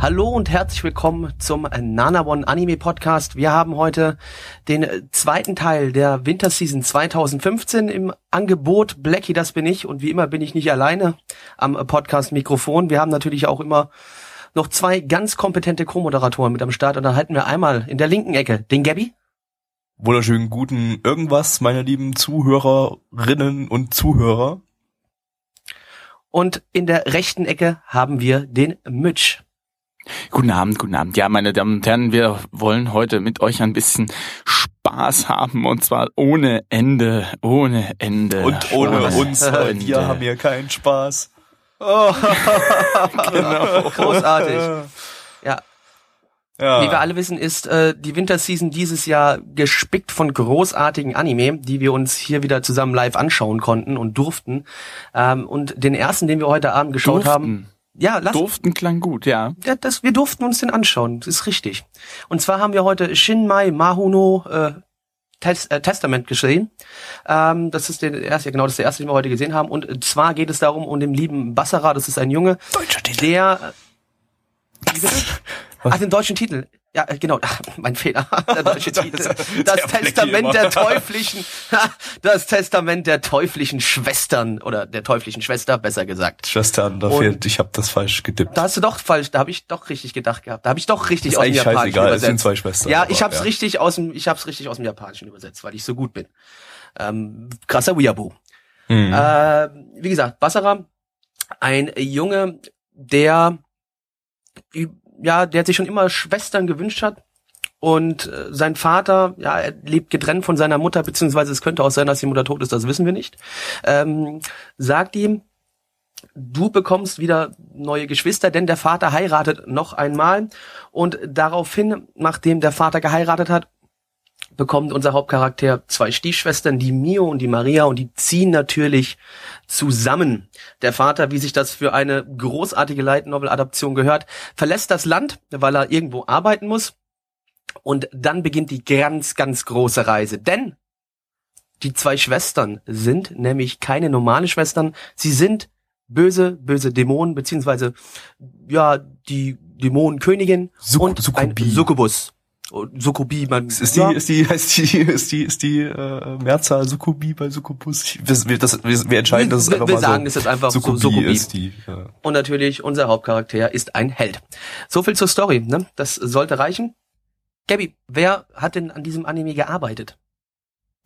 Hallo und herzlich willkommen zum Nana One Anime Podcast. Wir haben heute den zweiten Teil der Winterseason 2015 im Angebot. Blackie, das bin ich und wie immer bin ich nicht alleine am Podcast Mikrofon. Wir haben natürlich auch immer noch zwei ganz kompetente Co-Moderatoren mit am Start und da halten wir einmal in der linken Ecke den Gabby. Wunderschönen guten irgendwas, meine lieben Zuhörerinnen und Zuhörer. Und in der rechten Ecke haben wir den Mitch. Guten Abend, guten Abend. Ja, meine Damen und Herren, wir wollen heute mit euch ein bisschen Spaß haben und zwar ohne Ende, ohne Ende. Und ohne Spaß. uns, weil Ende. wir haben hier keinen Spaß. genau. Großartig. Ja, Ja. Wie wir alle wissen, ist äh, die Winterseason dieses Jahr gespickt von großartigen Anime, die wir uns hier wieder zusammen live anschauen konnten und durften. Ähm, und den ersten, den wir heute Abend geschaut haben, Durften. Ja, lass, Durften klang gut, ja. ja, das, wir durften uns den anschauen. Das ist richtig. Und zwar haben wir heute Shinmai Mahuno äh, Tes äh, Testament gesehen. Ähm, das ist der erste, genau, das ist der erste, den wir heute gesehen haben. Und zwar geht es darum um den lieben Bassara. Das ist ein Junge, Deutscher Titel. der wie bitte? Ach, den deutschen Titel. Ja, äh, genau, mein Fehler. Der deutsche Titel. Das Testament der teuflischen, das Testament der teuflischen Schwestern oder der teuflischen Schwester, besser gesagt. Schwestern, da fehlt, ich habe das falsch gedippt. Da hast du doch falsch, da habe ich doch richtig gedacht gehabt. Da habe ich doch richtig Ist aus dem Japanischen scheißegal, es übersetzt. sind zwei Schwestern, Ja, aber, ich hab's ja. richtig aus dem, ich hab's richtig aus dem Japanischen übersetzt, weil ich so gut bin. Ähm, krasser Weeaboo. Hm. Äh, wie gesagt, Bassara, ein Junge, der ja, der sich schon immer Schwestern gewünscht hat. Und äh, sein Vater, ja, er lebt getrennt von seiner Mutter, beziehungsweise es könnte auch sein, dass die Mutter tot ist, das wissen wir nicht. Ähm, sagt ihm, du bekommst wieder neue Geschwister, denn der Vater heiratet noch einmal. Und daraufhin, nachdem der Vater geheiratet hat, bekommt unser Hauptcharakter zwei Stiefschwestern, die Mio und die Maria, und die ziehen natürlich zusammen. Der Vater, wie sich das für eine großartige Light Novel Adaption gehört, verlässt das Land, weil er irgendwo arbeiten muss. Und dann beginnt die ganz, ganz große Reise. Denn die zwei Schwestern sind nämlich keine normale Schwestern. Sie sind böse, böse Dämonen, beziehungsweise, ja, die Dämonenkönigin Suk- und Succubi. ein Succubus. Succubi, man, ist die, ist die, ist die, ist die, ist die äh, Mehrzahl Sukubi bei Sukubus? Wir, wir, das, wir, wir entscheiden, dass es wir, einfach wir mal sagen, so das ist einfach so Sukubi ist die. Ja. Und natürlich, unser Hauptcharakter ist ein Held. So viel zur Story, ne? Das sollte reichen. Gabby, wer hat denn an diesem Anime gearbeitet?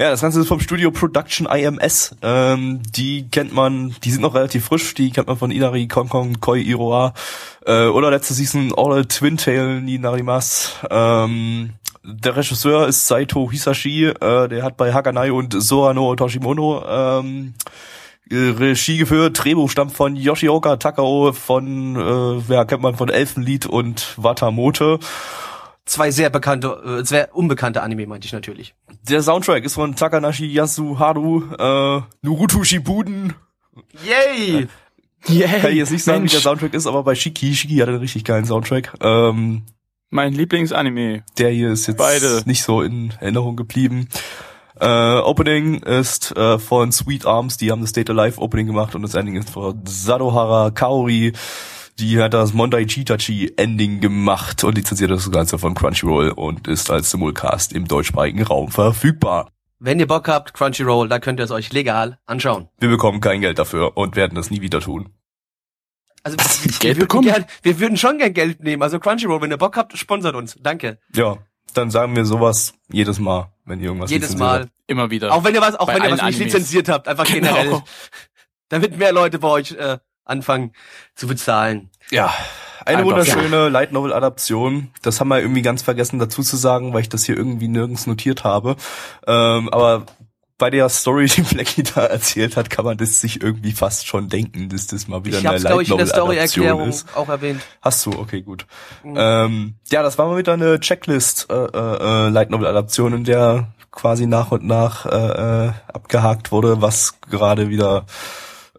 Ja, das Ganze ist vom Studio Production IMS. Ähm, die kennt man, die sind noch relativ frisch, die kennt man von Inari, Kong, Koi Iroha äh, oder letzte Season All Twin Tail ni Narimas. Ähm, der Regisseur ist Saito Hisashi, äh, der hat bei Hakanai und Sorano Toshimono ähm, äh, Regie geführt. Drehbuch stammt von Yoshioka Takao von, äh, ja, kennt man von Elfenlied und Watamote. Zwei sehr bekannte, äh, sehr unbekannte Anime, meinte ich natürlich. Der Soundtrack ist von Takanashi Yasuharu, äh, Naruto Shippuden. Yay! Yeah, Kann ich jetzt nicht sagen, Mensch, wie der Soundtrack ist, aber bei Shiki, Shiki hat einen richtig geilen Soundtrack. Ähm, mein Lieblingsanime. der hier ist jetzt Beide. nicht so in Erinnerung geblieben. Äh, Opening ist äh, von Sweet Arms, die haben das Date Alive Opening gemacht und das Ending ist von Sadohara Kaori. Die hat das Mondai Chitachi Ending gemacht und lizenziert das Ganze von Crunchyroll und ist als Simulcast im deutschsprachigen Raum verfügbar. Wenn ihr Bock habt, Crunchyroll, da könnt ihr es euch legal anschauen. Wir bekommen kein Geld dafür und werden das nie wieder tun. Also Was, wir, Geld wir, würden bekommen? gern, wir würden schon gern Geld nehmen. Also Crunchyroll, wenn ihr Bock habt, sponsert uns. Danke. Ja, dann sagen wir sowas jedes Mal, wenn ihr irgendwas Jedes Mal. habt. Immer wieder. Auch wenn ihr was, auch Bei wenn ihr was nicht Animes. lizenziert habt, einfach Genau. generell. Damit mehr Leute bei euch äh, anfangen zu bezahlen. Ja, eine Einfach, wunderschöne Light Novel Adaption. Das haben wir irgendwie ganz vergessen dazu zu sagen, weil ich das hier irgendwie nirgends notiert habe. Ähm, aber bei der Story, die Blackie da erzählt hat, kann man das sich irgendwie fast schon denken, dass das mal wieder Ich eine hab's, Light ich, in der Novel Story-Erklärung Adaption ist. auch erwähnt. Hast du, okay, gut. Mhm. Ähm, ja, das war mal wieder eine Checklist äh, äh, äh, Light Novel Adaption, in der quasi nach und nach äh, äh, abgehakt wurde, was gerade wieder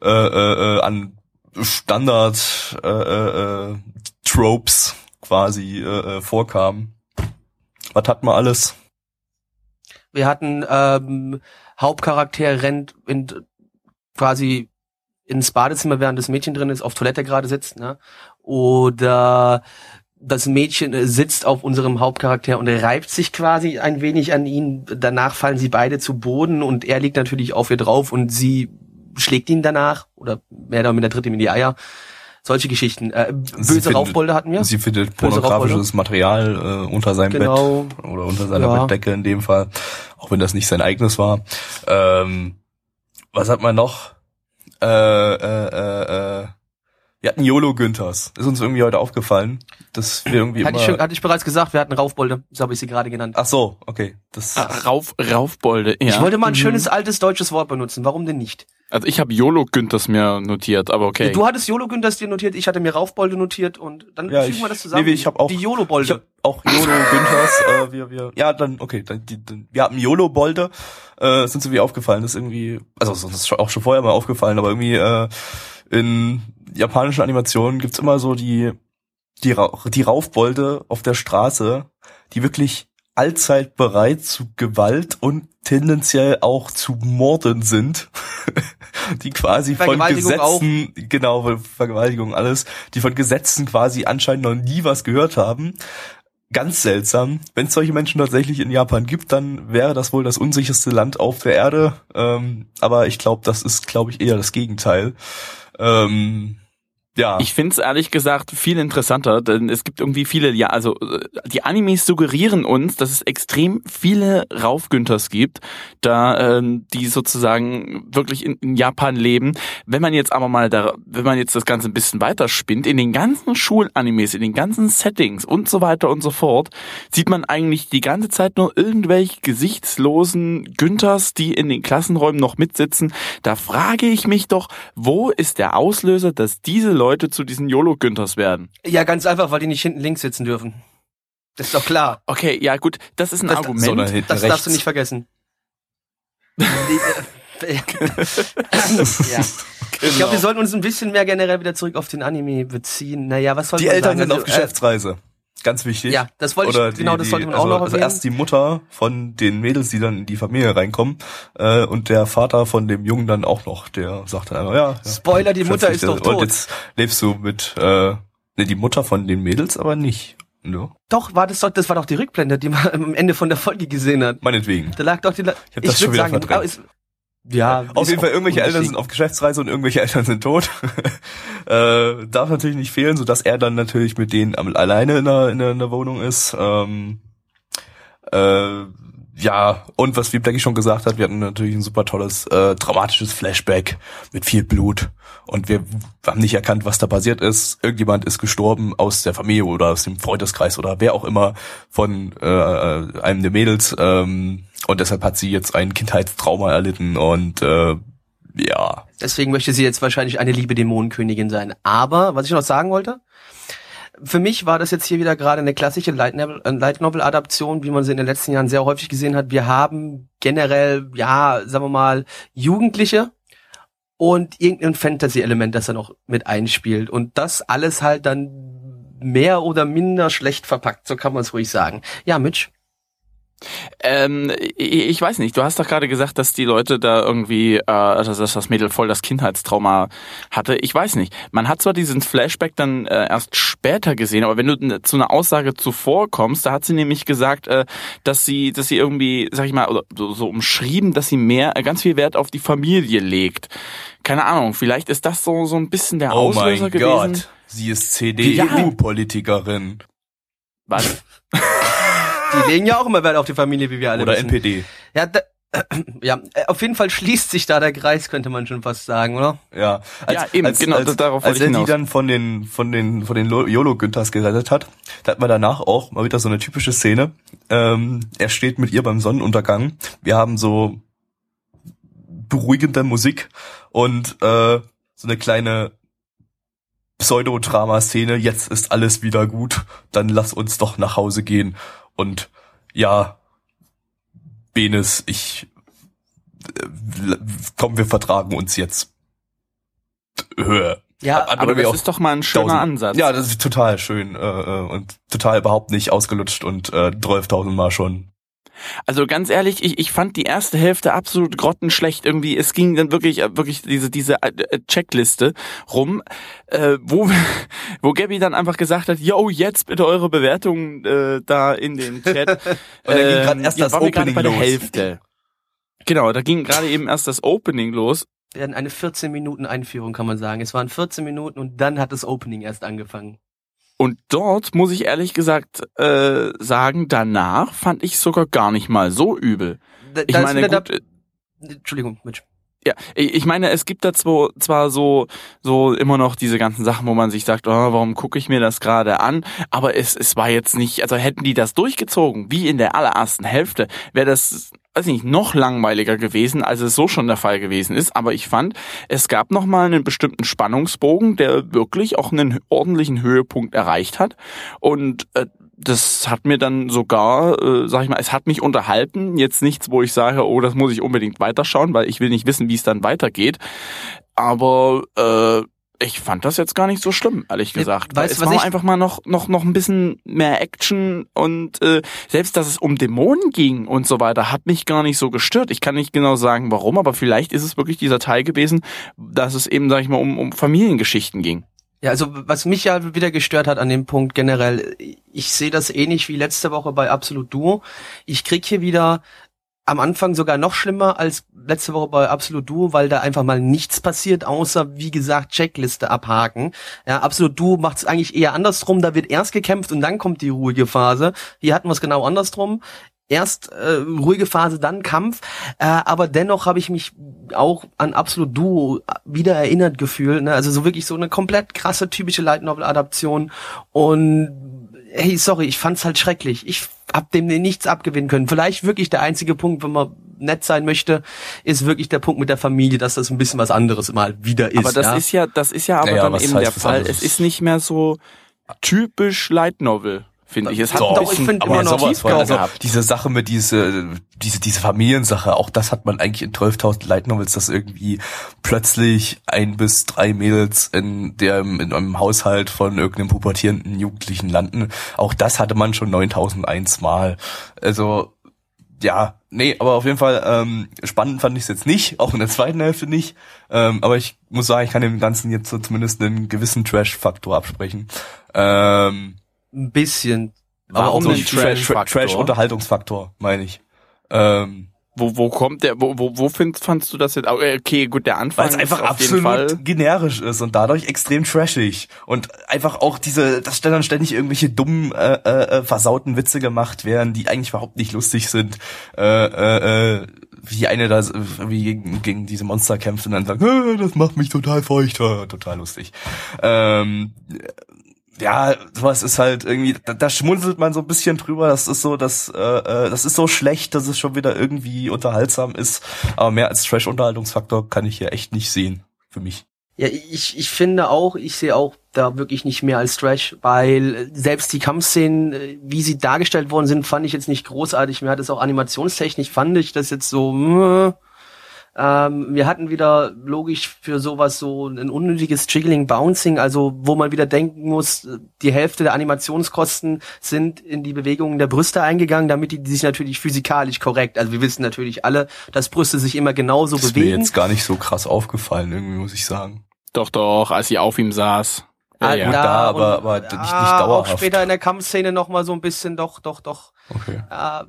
äh, äh, äh, an Standard äh, äh, äh, Tropes quasi äh, äh, vorkam. Was hat man alles? Wir hatten ähm, Hauptcharakter rennt in, quasi ins Badezimmer, während das Mädchen drin ist, auf Toilette gerade sitzt, ne? Oder das Mädchen sitzt auf unserem Hauptcharakter und reibt sich quasi ein wenig an ihn. Danach fallen sie beide zu Boden und er liegt natürlich auf ihr drauf und sie schlägt ihn danach oder mehr oder minder tritt ihm in die Eier. Solche Geschichten. Äh, böse findet- Raufbolde hatten wir. Sie findet pornografisches Material äh, unter seinem Genau. Bett oder unter seiner Ja. Bettdecke in dem Fall, auch wenn das nicht sein eigenes war. Ähm, was hat man noch? Äh, äh, äh, äh, wir hatten YOLO Günthers. Ist uns irgendwie heute aufgefallen, dass wir irgendwie Hatte immer... ich, schon, hatte ich bereits gesagt, wir hatten Raufbolde. So habe ich sie gerade genannt. Ach so, okay. Das Ah, Rauf, Raufbolde, ja. Ich wollte mal ein Mhm. schönes altes deutsches Wort benutzen. Warum denn nicht? Also ich habe YOLO Günthers mir notiert, aber okay. Du hattest YOLO Günthers dir notiert, ich hatte mir Raufbolde notiert und dann Ja, fügen ich- wir das zusammen. nee, ich hab auch- Die Ich YOLO-Bolde. hab auch YOLO Günthers, äh, wir, wir, ja, dann, okay, dann, die, dann, wir hatten YOLO Bolde, äh, ist uns irgendwie aufgefallen, das ist irgendwie, also, das ist auch schon vorher mal aufgefallen, aber irgendwie, äh, in japanischen Animationen gibt's immer so die, die, die Raufbolde auf der Straße, die wirklich allzeit bereit zu Gewalt und tendenziell auch zu Morden sind, die quasi von Vergewaltigung auch. Gesetzen, genau, Vergewaltigung alles, die von Gesetzen quasi anscheinend noch nie was gehört haben. Ganz seltsam. Wenn es solche Menschen tatsächlich in Japan gibt, dann wäre das wohl das unsicherste Land auf der Erde. Ähm, aber ich glaube, das ist, glaube ich, eher das Gegenteil. Ähm, ja. Ich finde es ehrlich gesagt viel interessanter, denn es gibt irgendwie viele, ja, also äh, die Animes suggerieren uns, dass es extrem viele Raufgünthers gibt, da ähm, die sozusagen wirklich in, in Japan leben. Wenn man jetzt aber mal da, wenn man jetzt das Ganze ein bisschen weiter spinnt, in den ganzen Schulanimes, in den ganzen Settings und so weiter und so fort, sieht man eigentlich die ganze Zeit nur irgendwelche gesichtslosen Günthers, die in den Klassenräumen noch mitsitzen. Da frage ich mich doch, wo ist der Auslöser, dass diese Leute zu diesen YOLO-Günthers werden? Ja, ganz einfach, weil die nicht hinten links sitzen dürfen. Das ist doch klar. Okay, ja gut, das ist ein Das- Argument. hinten Das rechts. darfst du nicht vergessen. Äh, ja. Ich glaube, wir sollten uns ein bisschen mehr generell wieder zurück auf den Anime beziehen. Naja, was soll die man Eltern sagen? sind Also, auf Geschäftsreise. Ganz wichtig. Ja, das wollte ich- Oder genau, das sollte man auch also, noch Also erwähnen. erst die Mutter von den Mädels, die dann in die Familie reinkommen, äh, und der Vater von dem Jungen dann auch noch, der sagt dann einfach, ja. ja Spoiler, die Mutter ist doch Und tot. jetzt lebst du mit, äh, ne, die Mutter von den Mädels aber nicht. Ne? Doch, war das doch, das war doch die Rückblende, die man am Ende von der Folge gesehen hat. Meinetwegen. Da lag doch die. La Ich hab das schon würd wieder sagen, verdrängt. Ja, Auf jeden Fall, irgendwelche Eltern sind auf Geschäftsreise und irgendwelche Eltern sind tot. äh, darf natürlich nicht fehlen, so dass er dann natürlich mit denen alleine in der, in der, in der Wohnung ist. Ähm, äh, ja, und was wie Blackie schon gesagt hat, wir hatten natürlich ein super tolles, äh, dramatisches Flashback mit viel Blut. Und wir haben nicht erkannt, was da passiert ist. Irgendjemand ist gestorben aus der Familie oder aus dem Freundeskreis oder wer auch immer von äh, einem der Mädels. Ähm, und deshalb hat sie jetzt ein Kindheitstrauma erlitten und äh, ja. Deswegen möchte sie jetzt wahrscheinlich eine liebe Dämonenkönigin sein. Aber, was ich noch sagen wollte, für mich war das jetzt hier wieder gerade eine klassische äh, Light Novel Adaption, wie man sie in den letzten Jahren sehr häufig gesehen hat. Wir haben generell, ja, sagen wir mal, Jugendliche und irgendein Fantasy-Element, das da noch mit einspielt. Und das alles halt dann mehr oder minder schlecht verpackt, so kann man es ruhig sagen. Ja, Mitch. Ähm, ich weiß nicht, du hast doch gerade gesagt, dass die Leute da irgendwie, äh, dass dass das Mädel voll das Kindheitstrauma hatte. Ich weiß nicht. Man hat zwar diesen Flashback dann äh, erst später gesehen, aber wenn du zu einer Aussage zuvor kommst, da hat sie nämlich gesagt, äh, dass sie, dass sie irgendwie, sag ich mal, oder so, so umschrieben, dass sie mehr, äh, ganz viel Wert auf die Familie legt. Keine Ahnung, vielleicht ist das so, so ein bisschen der Oh Auslöser mein gewesen. Gott. Sie ist. CDU-Politikerin. Was? Die legen ja auch immer Wert auf die Familie, wie wir alle Oder wissen. NPD. Ja, da, ja, äh, auf jeden Fall schließt sich da der Kreis, könnte man schon fast sagen, oder? Ja, als, Ja, eben, als, genau, als, darauf als er die dann von den von den von den Lo- YOLO Günthers gerettet hat, da hat man danach auch mal wieder so eine typische Szene. Ähm, er steht mit ihr beim Sonnenuntergang. Wir haben so beruhigende Musik und äh, so eine kleine Pseudodrama-Szene, jetzt ist alles wieder gut, dann lass uns doch nach Hause gehen. Und ja, Benes, ich äh, komm, wir vertragen uns jetzt. Höher. Ja, Hat- Aber das auch ist doch mal ein schöner tausend- Ansatz. Ja, das ist total schön äh, äh, und total überhaupt nicht ausgelutscht und äh, 12.000 Mal schon. Also ganz ehrlich, ich, ich fand die erste Hälfte absolut grottenschlecht irgendwie. Es ging dann wirklich äh, wirklich diese diese äh, äh, Checkliste rum, äh, wo wo Gabby dann einfach gesagt hat, yo, jetzt bitte eure Bewertungen äh, da in den Chat. Und dann ging grad erst ja, das gerade Opening bei der los. Hälfte. Genau, da ging gerade eben erst das Opening los. Wir hatten eine 14 Minuten Einführung, kann man sagen. Es waren 14 Minuten und dann hat das Opening erst angefangen. Und dort muss ich ehrlich gesagt äh, sagen, danach fand ich sogar gar nicht mal so übel. Da, Ich meine, gut, äh, da, Entschuldigung, Mitch. Ja, ich ich meine, es gibt da zwar, zwar so, so immer noch diese ganzen Sachen, wo man sich sagt, oh, warum gucke ich mir das gerade an? Aber es, es war jetzt nicht, also hätten die das durchgezogen, wie in der allerersten Hälfte, wäre das, weiß nicht, noch langweiliger gewesen, als es so schon der Fall gewesen ist. Aber ich fand, es gab noch mal einen bestimmten Spannungsbogen, der wirklich auch einen ordentlichen Höhepunkt erreicht hat. Und äh, das hat mir dann sogar, äh, sag ich mal, es hat mich unterhalten. Jetzt nichts, wo ich sage, oh, das muss ich unbedingt weiterschauen, weil ich will nicht wissen, wie es dann weitergeht. Aber äh, ich fand das jetzt gar nicht so schlimm, ehrlich gesagt. weißt es was war ich- einfach mal noch, noch, noch ein bisschen mehr Action und äh, selbst, dass es um Dämonen ging und so weiter, hat mich gar nicht so gestört. Ich kann nicht genau sagen, warum, aber vielleicht ist es wirklich dieser Teil gewesen, dass es eben, sag ich mal, um, um Familiengeschichten ging. Ja, also was mich ja wieder gestört hat an dem Punkt generell, ich sehe das ähnlich wie letzte Woche bei Absolut Duo. Ich krieg hier wieder am Anfang sogar noch schlimmer als letzte Woche bei Absolut Duo, weil da einfach mal nichts passiert, außer wie gesagt Checkliste abhaken. Ja, Absolut Duo macht es eigentlich eher andersrum, da wird erst gekämpft und dann kommt die ruhige Phase. Hier hatten wir es genau andersrum. Erst äh, ruhige Phase, dann Kampf. Äh, aber dennoch habe ich mich auch an Absolut Duo wieder erinnert gefühlt. Ne? Also so wirklich so eine komplett krasse, typische Light Novel-Adaption. Und hey, sorry, ich fand's halt schrecklich. Ich hab dem nichts abgewinnen können. Vielleicht wirklich der einzige Punkt, wenn man nett sein möchte, ist wirklich der Punkt mit der Familie, dass das ein bisschen was anderes mal wieder ist. aber das ja? ist ja, das ist ja aber Naja, dann eben der Fall. anderes? Es ist nicht mehr so typisch Light Novel, finde ich. Es hat Doch, ich bisschen find aber immer noch Tiefgang also gehabt. diese Sache mit diese, diese, diese Familiensache, auch das hat man eigentlich in 12.000 Light Novels, dass irgendwie plötzlich ein bis drei Mädels in der, in einem Haushalt von irgendeinem pubertierenden Jugendlichen landen. Auch das hatte man schon 9001 Mal. Also, ja, nee, aber auf jeden Fall ähm, spannend fand ich es jetzt nicht, auch in der zweiten Hälfte nicht. Ähm, aber ich muss sagen, ich kann dem Ganzen jetzt so zumindest einen gewissen Trash-Faktor absprechen. Ähm, ein bisschen. Aber auch so ein Trash-? Trash-Unterhaltungsfaktor, meine ich. Ähm, Wo, wo kommt der, wo, wo, wo findest, fandst du das jetzt? äh, Okay, gut, der Anfang weil es einfach ist auf jeden Fall. absolut generisch ist und dadurch extrem trashig. Und einfach auch diese, dass dann ständig irgendwelche dummen, äh, äh, äh, versauten Witze gemacht werden, die eigentlich überhaupt nicht lustig sind. Äh, äh, äh, wie eine da wie gegen, gegen diese Monster kämpft und dann sagt, äh, das macht mich total feucht, äh, total lustig. Ähm, ja, sowas ist halt irgendwie, da, da schmunzelt man so ein bisschen drüber. Das ist so, dass äh, äh, das ist so schlecht, dass es schon wieder irgendwie unterhaltsam ist. Aber mehr als Trash-Unterhaltungsfaktor kann ich hier echt nicht sehen für mich. Ja, ich, ich finde auch, ich sehe auch da wirklich nicht mehr als Trash, weil selbst die Kampfszenen, äh, wie sie dargestellt worden sind, fand ich jetzt nicht großartig. Mir hat es auch animationstechnisch, fand ich das jetzt so, mh. Ähm, wir hatten wieder logisch für sowas so ein unnötiges Jiggling, Bouncing, also wo man wieder denken muss, die Hälfte der Animationskosten sind in die Bewegungen der Brüste eingegangen, damit die, die sich natürlich physikalisch korrekt, also wir wissen natürlich alle, dass Brüste sich immer genauso Das ist mir bewegen. jetzt gar nicht so krass aufgefallen, irgendwie muss ich sagen. Doch, doch, als sie auf ihm saß. Ah, Ja, gut, ja. da, aber- und- aber nicht- nicht ah, dauerhaft. Auch später in der Kampfszene noch mal so ein bisschen, doch, doch, doch. Okay. Äh, da,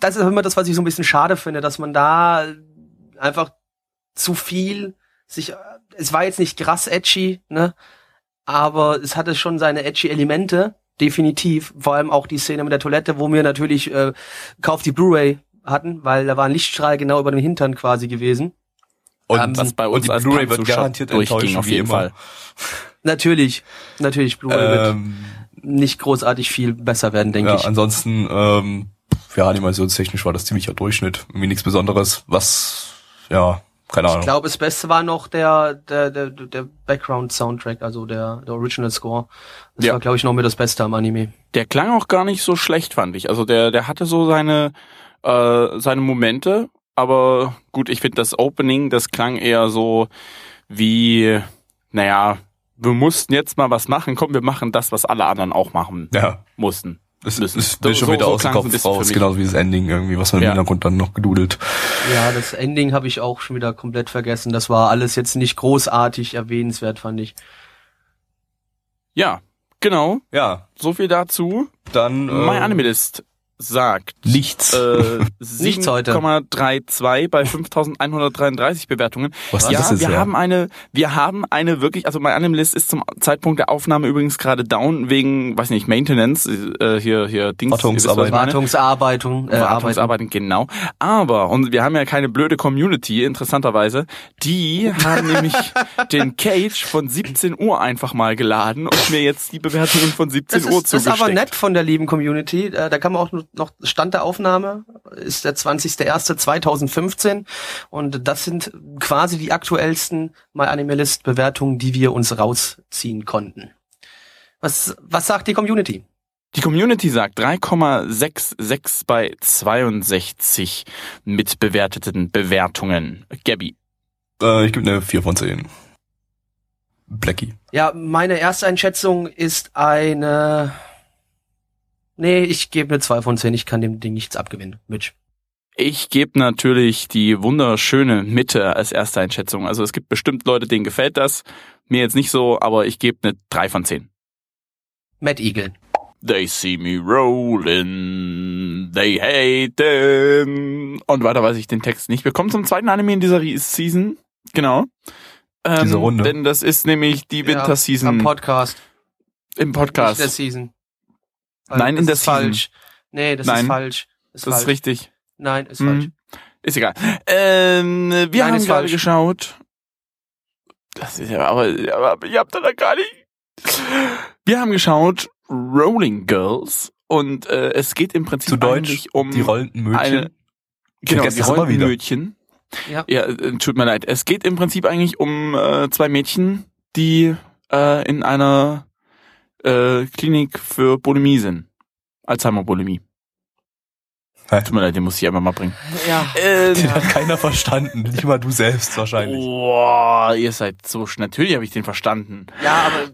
das ist immer das, was ich so ein bisschen schade finde, dass man da einfach zu viel sich, es war jetzt nicht krass edgy, ne, aber es hatte schon seine edgy Elemente, definitiv. Vor allem auch die Szene mit der Toilette, wo wir natürlich äh, Kauf die Blu-ray hatten, weil da war ein Lichtstrahl genau über dem Hintern quasi gewesen. Und, Ähm, Was bei und uns die als Blu-ray wird garantiert durchging, enttäuschen, auf jeden. Fall. Natürlich, natürlich Blu-ray wird Ähm, nicht großartig viel besser werden, denke ja, ich. ansonsten, ähm, ja, animationstechnisch war das ziemlicher Durchschnitt. Irgendwie nichts Besonderes. Was ja, keine Ich Ahnung. glaube, das Beste war noch der, der, der, der Background-Soundtrack, also der, der Original Score. Das Ja. war, glaube ich, noch mit das Beste am Anime. Der klang auch gar nicht so schlecht, fand ich. Also der, der hatte so seine, äh, seine Momente, aber gut, ich finde das Opening, das klang eher so wie, naja, wir mussten jetzt mal was machen, komm, wir machen das, was alle anderen auch machen ja, mussten. Es müssen. ist mir So- schon so- wieder so aus dem Kopf raus, genauso wie das Ending irgendwie, was man Ja. im Hintergrund dann noch gedudelt. Ja, das Ending habe ich auch schon wieder komplett vergessen. Das war alles jetzt nicht großartig erwähnenswert, fand ich. Ja, genau, Ja, so viel dazu. dann äh, My Animalist sagt nichts. äh, Nichts heute. 7,32 bei 5133 Bewertungen. Was ist ja, das jetzt, wir ja? haben eine, wir haben eine wirklich, also My Animalist ist zum Zeitpunkt der Aufnahme übrigens gerade down wegen, weiß nicht, Maintenance, äh, hier, hier Dings. meine. Wartungsarbeitung, äh. Wartungsarbeiten, genau. Aber, und wir haben ja keine blöde Community, interessanterweise, die haben nämlich den Cage von 17 Uhr einfach mal geladen und mir jetzt die Bewertungen von 17 Das Uhr ist, das ist zugesteckt. aber nett von der lieben Community. Äh, Da kann man auch noch Stand der Aufnahme ist der 20.01.2015 und das sind quasi die aktuellsten My Animalist Bewertungen, die wir uns rausziehen konnten. Was was sagt die Community? Die Community sagt 3,66 bei 62 mitbewerteten Bewertungen. Gabby. Äh, ich gebe eine 4 von 10. Blackie. Ja, meine Ersteinschätzung ist eine Nee, ich gebe eine 2 von 10. Ich kann dem Ding nichts abgewinnen. Mitch. Ich gebe natürlich die wunderschöne Mitte als erste Einschätzung. Also es gibt bestimmt Leute, denen gefällt das. Mir jetzt nicht so, aber ich gebe eine 3 von 10. Matt Eagle. They see me rolling, they hate him. Und weiter weiß ich den Text nicht. Wir kommen zum zweiten Anime in dieser Season. Genau. Ähm, Diese Runde. Denn das ist nämlich die Ja, Winter Season Am Podcast. im Nicht der Podcast. Season. Weil Nein, in das der ist Season. falsch. Nee, das Nein. ist falsch. Ist Das falsch. ist richtig. Nein, ist Hm. falsch. Ist egal. Ähm, wir Nein, haben gerade falsch. geschaut. Das ist ja, aber, aber ihr habt da gar nicht. Wir haben geschaut Rolling Girls und äh, es geht im Prinzip Zu Deutsch, eigentlich um die rollenden Mädchen. eine Ich genau die rollenden wieder. Mädchen. Ja. Ja, äh, tut mir leid. Es geht im Prinzip eigentlich um äh, zwei Mädchen, die äh, in einer äh, Klinik für Bulimie sind. Alzheimer-Bulimie. Tut mir leid, den muss ich einfach mal bringen. Ja. Ähm, Den hat keiner verstanden. Nicht mal du selbst wahrscheinlich. Boah, ihr seid so schnell. Natürlich habe ich den verstanden. Ja, aber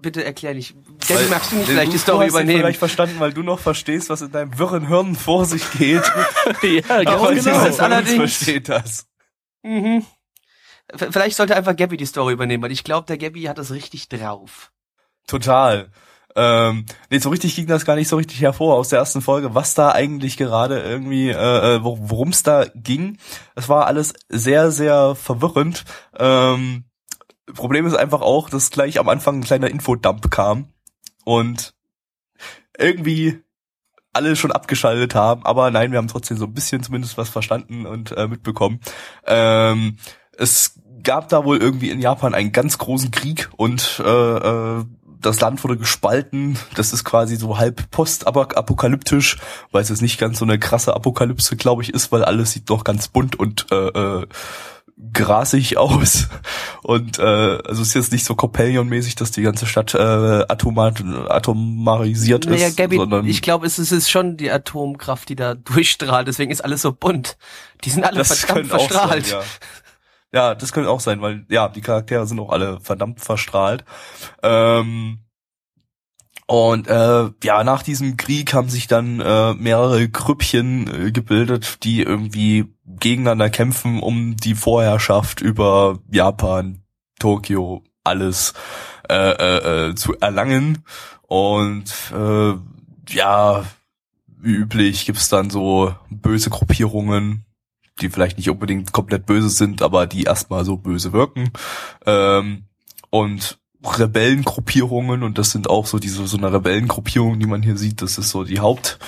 bitte erklär nicht. Gabby, Weil- magst du nicht du- vielleicht die Story hast den übernehmen? vielleicht verstanden, weil du noch verstehst, was in deinem wirren Hirn vor sich geht. ja, Aber genau. Das allerdings- versteht das. Mhm. Vielleicht sollte einfach Gabby die Story übernehmen, weil ich glaube, der Gabby hat das richtig drauf. Total. Ähm, nee, so richtig ging das gar nicht so richtig hervor aus der ersten Folge, was da eigentlich gerade irgendwie, äh, äh, worum es da ging. Es war alles sehr, sehr verwirrend. Ähm, Problem ist einfach auch, dass gleich am Anfang ein kleiner Infodump kam und irgendwie alle schon abgeschaltet haben, aber nein, wir haben trotzdem so ein bisschen zumindest was verstanden und äh, mitbekommen. Ähm, es gab da wohl irgendwie in Japan einen ganz großen Krieg und äh, äh, das Land wurde gespalten. Das ist quasi so halb postapokalyptisch, weil es jetzt nicht ganz so eine krasse Apokalypse, glaube ich, ist, weil alles sieht noch ganz bunt und äh, äh, grasig aus. Und äh, also es ist jetzt nicht so Companion-mäßig, dass die ganze Stadt äh, atomat atomarisiert Naja, ist, Gabby, sondern ich glaube, es ist, es ist schon die Atomkraft, die da durchstrahlt, deswegen ist alles so bunt. Die sind alle verdammt verstrahlt. Sein, ja. Ja, das könnte auch sein, weil ja, die Charaktere sind auch alle verdammt verstrahlt. Ähm, und äh, ja, nach diesem Krieg haben sich dann äh, mehrere Grüppchen äh, gebildet, die irgendwie gegeneinander kämpfen, um die Vorherrschaft über Japan, Tokio, alles äh, äh, äh, zu erlangen. Und äh, ja, wie üblich gibt's dann so böse Gruppierungen, die vielleicht nicht unbedingt komplett böse sind, aber die erstmal so böse wirken. Ähm, und Rebellengruppierungen, und das sind auch so diese so eine Rebellengruppierung, die man hier sieht, das ist so die Haupt,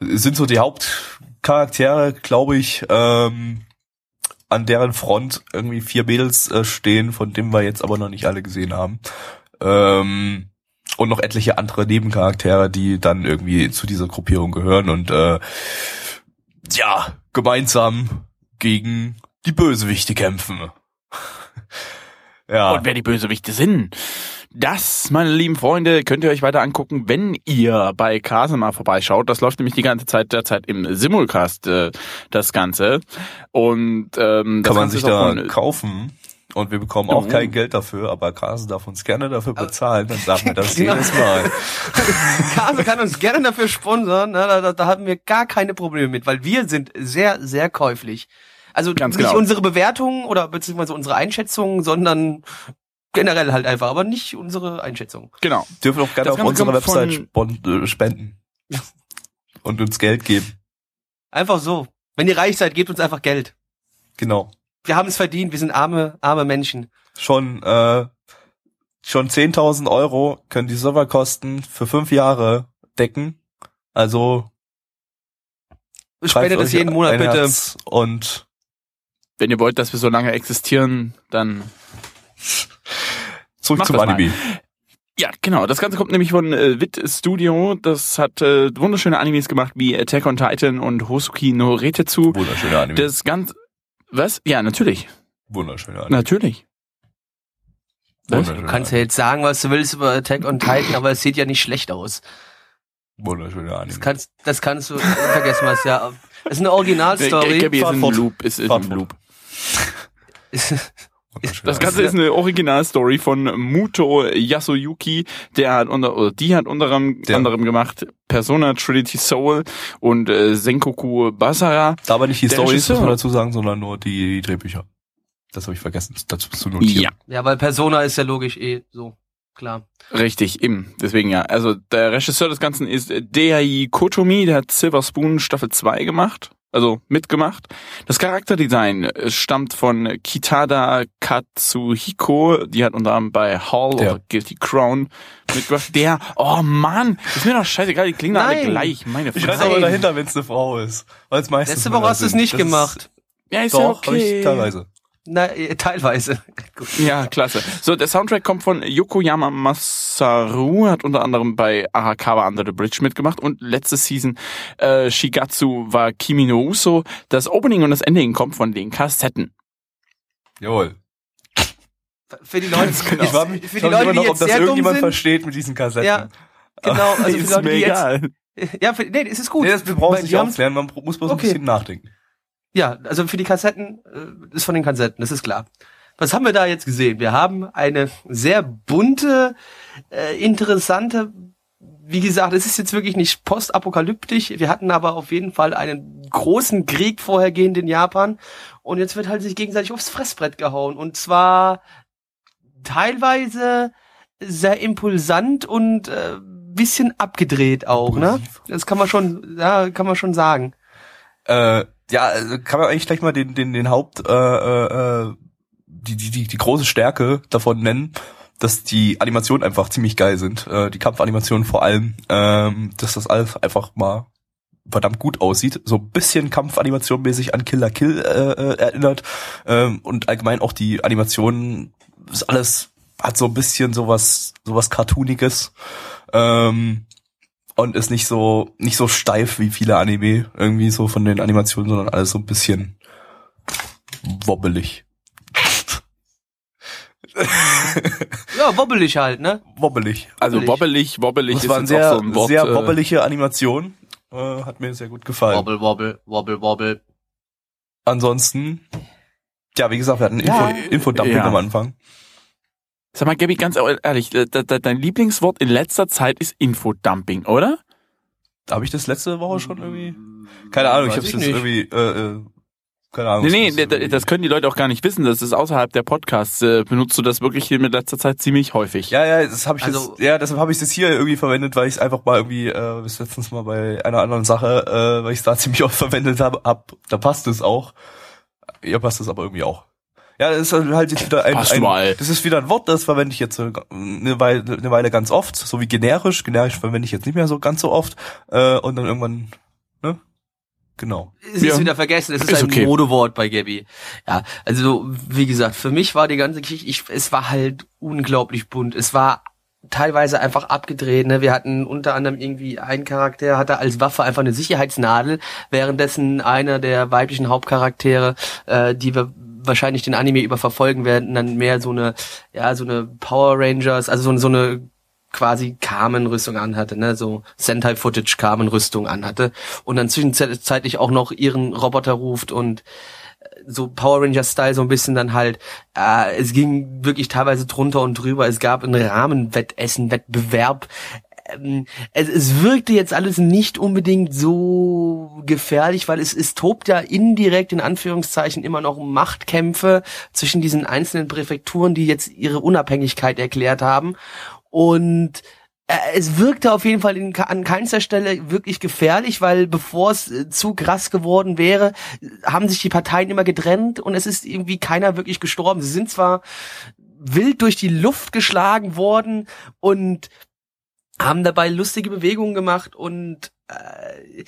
sind so die Hauptcharaktere, glaube ich, ähm, an deren Front irgendwie vier Mädels äh, stehen, von denen wir jetzt aber noch nicht alle gesehen haben. Ähm, und noch etliche andere Nebencharaktere, die dann irgendwie zu dieser Gruppierung gehören und äh, ja, gemeinsam gegen die Bösewichte kämpfen. ja. Und wer die Bösewichte sind, das, meine lieben Freunde, könnt ihr euch weiter angucken, wenn ihr bei Kasema vorbeischaut. Das läuft nämlich die ganze Zeit derzeit im Simulcast, äh, das Ganze. Und ähm, das kann man Ganze sich da kaufen. Und wir bekommen auch Oh. kein Geld dafür, aber Carsten darf uns gerne dafür bezahlen, dann sagen wir das Genau. jedes Mal. Kase kann uns gerne dafür sponsern, ne? da, da, da haben wir gar keine Probleme mit, weil wir sind sehr, sehr käuflich. Also Ganz nicht genau. unsere Bewertungen oder beziehungsweise unsere Einschätzungen, sondern generell halt einfach, aber nicht unsere Einschätzung. Genau. Dürfen auch gerne Das auf unserer Website äh, spenden. Und uns Geld geben. Einfach so. Wenn ihr reich seid, gebt uns einfach Geld. Genau. Wir haben es verdient, wir sind arme, arme Menschen. Schon, äh, schon 10.000 Euro können die Serverkosten für fünf Jahre decken. Also Spendet es jeden Monat bitte. Herz Und Wenn ihr wollt, dass wir so lange existieren, dann zurück zum mal. Anime. Ja, genau. Das Ganze kommt nämlich von äh, Wit Studio. Das hat äh, wunderschöne Animes gemacht wie Attack on Titan und Hosuki no Retetsu. Wunderschöner Anime. Das Ganze... Was? Ja, natürlich. Wunderschöner Anime. Natürlich. Was? Wunderschöner Du kannst ja jetzt sagen, was du willst über Attack on Titan, aber es sieht ja nicht schlecht aus. Wunderschöner Das Anime. kannst, das kannst du vergessen, was ja. Das ist eine Originalstory. Gabi ist Fahrt in fort. Loop. Ist in Fahrt fort. Loop. Das Ganze ist eine Originalstory von Muto Yasuyuki. Der hat unter, oder die hat unter anderem, Der- anderem gemacht Persona Trinity Soul und äh, Senkoku Basara. Da aber nicht die Regisseur. muss man dazu sagen, sondern nur die Drehbücher. Das habe ich vergessen, dazu zu notieren. Ja. Ja, weil Persona ist ja logisch eh so. Klar. Richtig, eben. Deswegen ja. Also der Regisseur des Ganzen ist Dei Kotomi, der hat Silver Spoon Staffel 2 gemacht. Also mitgemacht. Das Charakterdesign äh, stammt von Kitada Katsuhiko. Die hat unter anderem bei Hall Der. oder Guilty Crown mitgemacht. Der, oh Mann, ist mir doch scheißegal, die klingen alle Nein. gleich. Meine Ich Fresse. weiß aber dahinter, wenn es eine Frau ist. Weil es meistens Letzte Woche hast du es nicht Das ist- gemacht. Ja, ist ja Doch, hab okay. ich teilweise. Na, äh, teilweise. Ja, klasse. So, der Soundtrack kommt von Yokoyama Masaru, hat unter anderem bei Arakawa Under the Bridge mitgemacht und letzte Season äh, Shigatsu wa Kimi no Uso. Das Opening und das Ending kommt von den Kassetten. Jawohl. Für die Leute, genau. Ich war, für die frag mich Leute, die noch, ob jetzt das sehr dumm irgendjemand sind. versteht mit diesen Kassetten. Ja, genau. Also für die ist Leute, mir die jetzt, egal. ja, für, nee, es ist gut. Nee, das, wir brauchen es nicht aufklären, man muss bloß Okay. ein bisschen nachdenken. Ja, also für die Kassetten äh, ist von den Kassetten, das ist klar. Was haben wir da jetzt gesehen? Wir haben eine sehr bunte, äh, interessante, wie gesagt, es ist jetzt wirklich nicht postapokalyptisch. Wir hatten aber auf jeden Fall einen großen Krieg vorhergehend in Japan und jetzt wird halt sich gegenseitig aufs Fressbrett gehauen und zwar teilweise sehr impulsant und äh, bisschen abgedreht auch, ne? Das kann man schon, ja, kann man schon sagen. Äh, ja, also kann man eigentlich gleich mal den, den, den Haupt, äh, äh, äh, die, die, die, die große Stärke davon nennen, dass die Animationen einfach ziemlich geil sind. Äh, die Kampfanimationen vor allem, ähm, dass das alles einfach mal verdammt gut aussieht. So ein bisschen Kampfanimation mäßig an Killer Kill äh, äh, erinnert. Ähm, und allgemein auch die Animationen ist alles, hat so ein bisschen sowas, sowas Cartooniges. Ähm, und ist nicht so nicht so steif wie viele Anime irgendwie so von den Animationen, sondern alles so ein bisschen wobbelig. Ja, wobbelig halt, ne? wobbelig. Also Wobbelig. wobbelig, Das ist waren sehr so ein Wort. sehr äh, wobbelige Animationen. Äh, hat mir sehr gut gefallen. Wobble, wobble, wobble, wobble. Ansonsten ja, wie gesagt, wir hatten Ja. Info, Infodumping Ja. am Anfang. Sag mal, Gabi, ganz ehrlich, äh, de- de- dein Lieblingswort in letzter Zeit ist Infodumping, oder? Habe ich das letzte Woche schon irgendwie? Keine Ahnung, ich Weiß habe ich jetzt nicht. irgendwie äh, äh, keine Ahnung. Nee, nee, es ist d- irgendwie- das können die Leute auch gar nicht wissen. Das ist außerhalb der Podcasts. Äh, benutzt du das wirklich hier mit letzter Zeit ziemlich häufig? Ja, ja, das habe ich Also- jetzt, ja, deshalb habe ich das hier irgendwie verwendet, weil ich es einfach mal irgendwie äh, bis letztens mal bei einer anderen Sache, äh, weil ich es da ziemlich oft verwendet habe, hab, da passt es auch. Ja, passt es aber irgendwie auch. Ja, das ist halt jetzt wieder ein, ein das ist wieder ein Wort, das verwende ich jetzt eine Weile, eine Weile ganz oft, so wie generisch. Generisch verwende ich jetzt nicht mehr so ganz so oft äh, und dann irgendwann, ne? Genau. Es Ja. ist wieder vergessen, es ist, Ist ein okay. Modewort bei Gabby. Ja, also wie gesagt, für mich war die ganze Geschichte, ich, es war halt unglaublich bunt. Es war teilweise einfach abgedreht. Ne? Wir hatten unter anderem irgendwie einen Charakter, hatte als Waffe einfach eine Sicherheitsnadel, währenddessen einer der weiblichen Hauptcharaktere, äh, die wir wahrscheinlich den Anime über verfolgen werden, dann mehr so eine, ja, so eine Power Rangers, also so, so eine quasi Carmen-Rüstung anhatte, ne, so Sentai-Footage Carmen-Rüstung anhatte und dann zwischenzeitlich auch noch ihren Roboter ruft und so Power Ranger Style so ein bisschen dann halt äh, es ging wirklich teilweise drunter und drüber. Es gab einen Rahmenwettessen Wettbewerb ähm, es, es wirkte jetzt alles nicht unbedingt so gefährlich, weil es, es tobt ja indirekt in Anführungszeichen immer noch Machtkämpfe zwischen diesen einzelnen Präfekturen, die jetzt ihre Unabhängigkeit erklärt haben. Und äh, es wirkte auf jeden Fall in, an keinster Stelle wirklich gefährlich, weil bevor es äh, zu krass geworden wäre, haben sich die Parteien immer getrennt und es ist irgendwie keiner wirklich gestorben. Sie sind zwar wild durch die Luft geschlagen worden und haben dabei lustige Bewegungen gemacht und äh,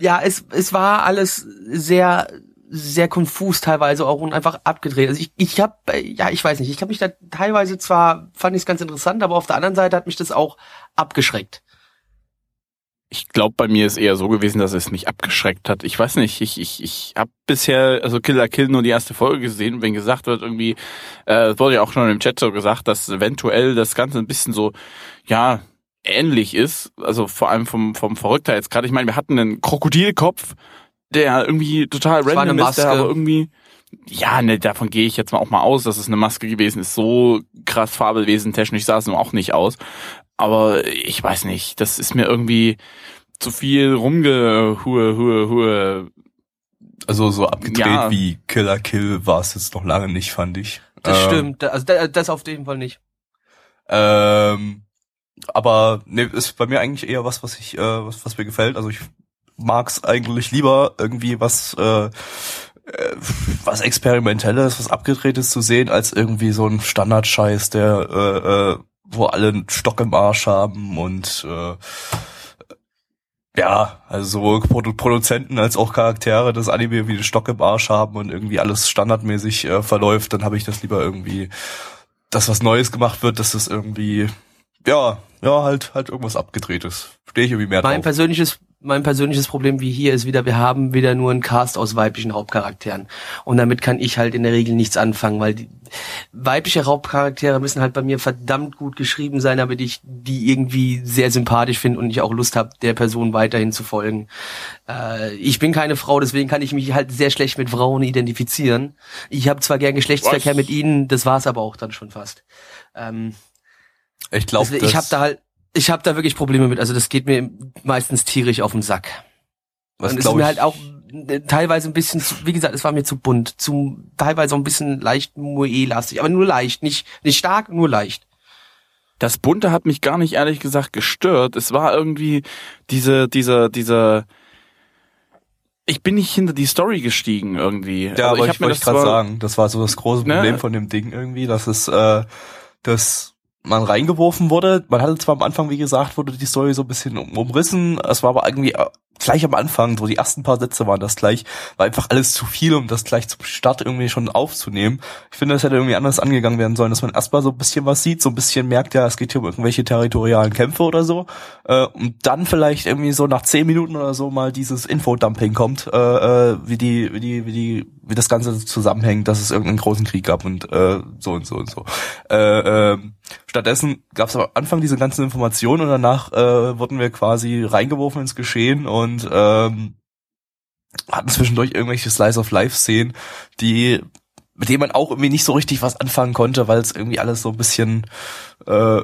ja, es, es war alles sehr sehr konfus teilweise auch und einfach abgedreht. Also ich, ich habe, ja, ich weiß nicht, ich habe mich da teilweise zwar, fand ich es ganz interessant, aber auf der anderen Seite hat mich das auch abgeschreckt. Ich glaube, bei mir ist eher so gewesen, dass es mich abgeschreckt hat. Ich weiß nicht, ich, ich, ich habe bisher, also Killer Kill nur die erste Folge gesehen, wenn gesagt wird, irgendwie, äh, wurde ja auch schon im Chat so gesagt, dass eventuell das Ganze ein bisschen so, ja, ähnlich ist, also vor allem vom, vom Verrücktheitsgrad. Ich meine, wir hatten einen Krokodilkopf, der irgendwie total das random ist, der aber irgendwie ja, ne, davon gehe ich jetzt mal auch mal aus, dass es eine Maske gewesen ist. So krass Fabelwesen technisch sah es nun auch nicht aus. Aber ich weiß nicht, das ist mir irgendwie zu viel rumgehue, hue, hue. Also so abgedreht ja. wie Killer Kill war es jetzt noch lange nicht, fand ich. Das ähm, stimmt, also das auf jeden Fall nicht. Ähm, aber ne, ist bei mir eigentlich eher was, was ich, äh, was, was mir gefällt. Also ich mag's eigentlich lieber irgendwie was äh, äh, was experimentelles, was abgedrehtes zu sehen, als irgendwie so ein Standardscheiß, der äh, äh, wo alle einen Stock im Arsch haben und äh, ja, also sowohl Produ Produzenten als auch Charaktere des Anime wie den Stock im Arsch haben und irgendwie alles standardmäßig äh, verläuft, dann habe ich das lieber irgendwie, dass was Neues gemacht wird, dass das irgendwie, ja, ja, halt, halt irgendwas abgedrehtes. Stehe ich irgendwie mehr mein drauf. Persönliches, mein persönliches Problem wie hier ist wieder, wir haben wieder nur einen Cast aus weiblichen Hauptcharakteren. Und damit kann ich halt in der Regel nichts anfangen, weil die weibliche Hauptcharaktere müssen halt bei mir verdammt gut geschrieben sein, damit ich die irgendwie sehr sympathisch finde und ich auch Lust habe, der Person weiterhin zu folgen. Äh, ich bin keine Frau, deswegen kann ich mich halt sehr schlecht mit Frauen identifizieren. Ich habe zwar gern Geschlechtsverkehr Was? mit ihnen, das war's aber auch dann schon fast. Ähm, ich glaube, ich habe da halt ich habe da wirklich Probleme mit. Also das geht mir meistens tierisch auf den Sack. Was und es ist mir halt auch äh, teilweise ein bisschen, zu, wie gesagt, es war mir zu bunt, zu teilweise auch ein bisschen leicht Moe-lastig, aber nur leicht, nicht nicht stark, nur leicht. Das Bunte hat mich gar nicht ehrlich gesagt gestört. Es war irgendwie diese, dieser, dieser. Ich bin nicht hinter die Story gestiegen irgendwie. Ja, also aber ich, ich wollte gerade sagen, das war so das große ne? Problem ne? von dem Ding irgendwie, dass es, äh, das man reingeworfen wurde. Man hatte zwar am Anfang, wie gesagt, wurde die Story so ein bisschen umrissen, es war aber irgendwie äh, gleich am Anfang, so die ersten paar Sätze waren das gleich, war einfach alles zu viel, um das gleich zum Start irgendwie schon aufzunehmen. Ich finde, das hätte irgendwie anders angegangen werden sollen, dass man erstmal so ein bisschen was sieht, so ein bisschen merkt, ja, es geht hier um irgendwelche territorialen Kämpfe oder so, äh, und dann vielleicht irgendwie so nach zehn Minuten oder so mal dieses Infodumping kommt, äh, äh, wie die, wie die, wie die, wie das Ganze zusammenhängt, dass es irgendeinen großen Krieg gab und äh, so und so und so. Äh, äh, stattdessen gab es am Anfang diese ganzen Informationen und danach äh, wurden wir quasi reingeworfen ins Geschehen und ähm, hatten zwischendurch irgendwelche Slice of Life Szenen, die mit denen man auch irgendwie nicht so richtig was anfangen konnte, weil es irgendwie alles so ein bisschen äh,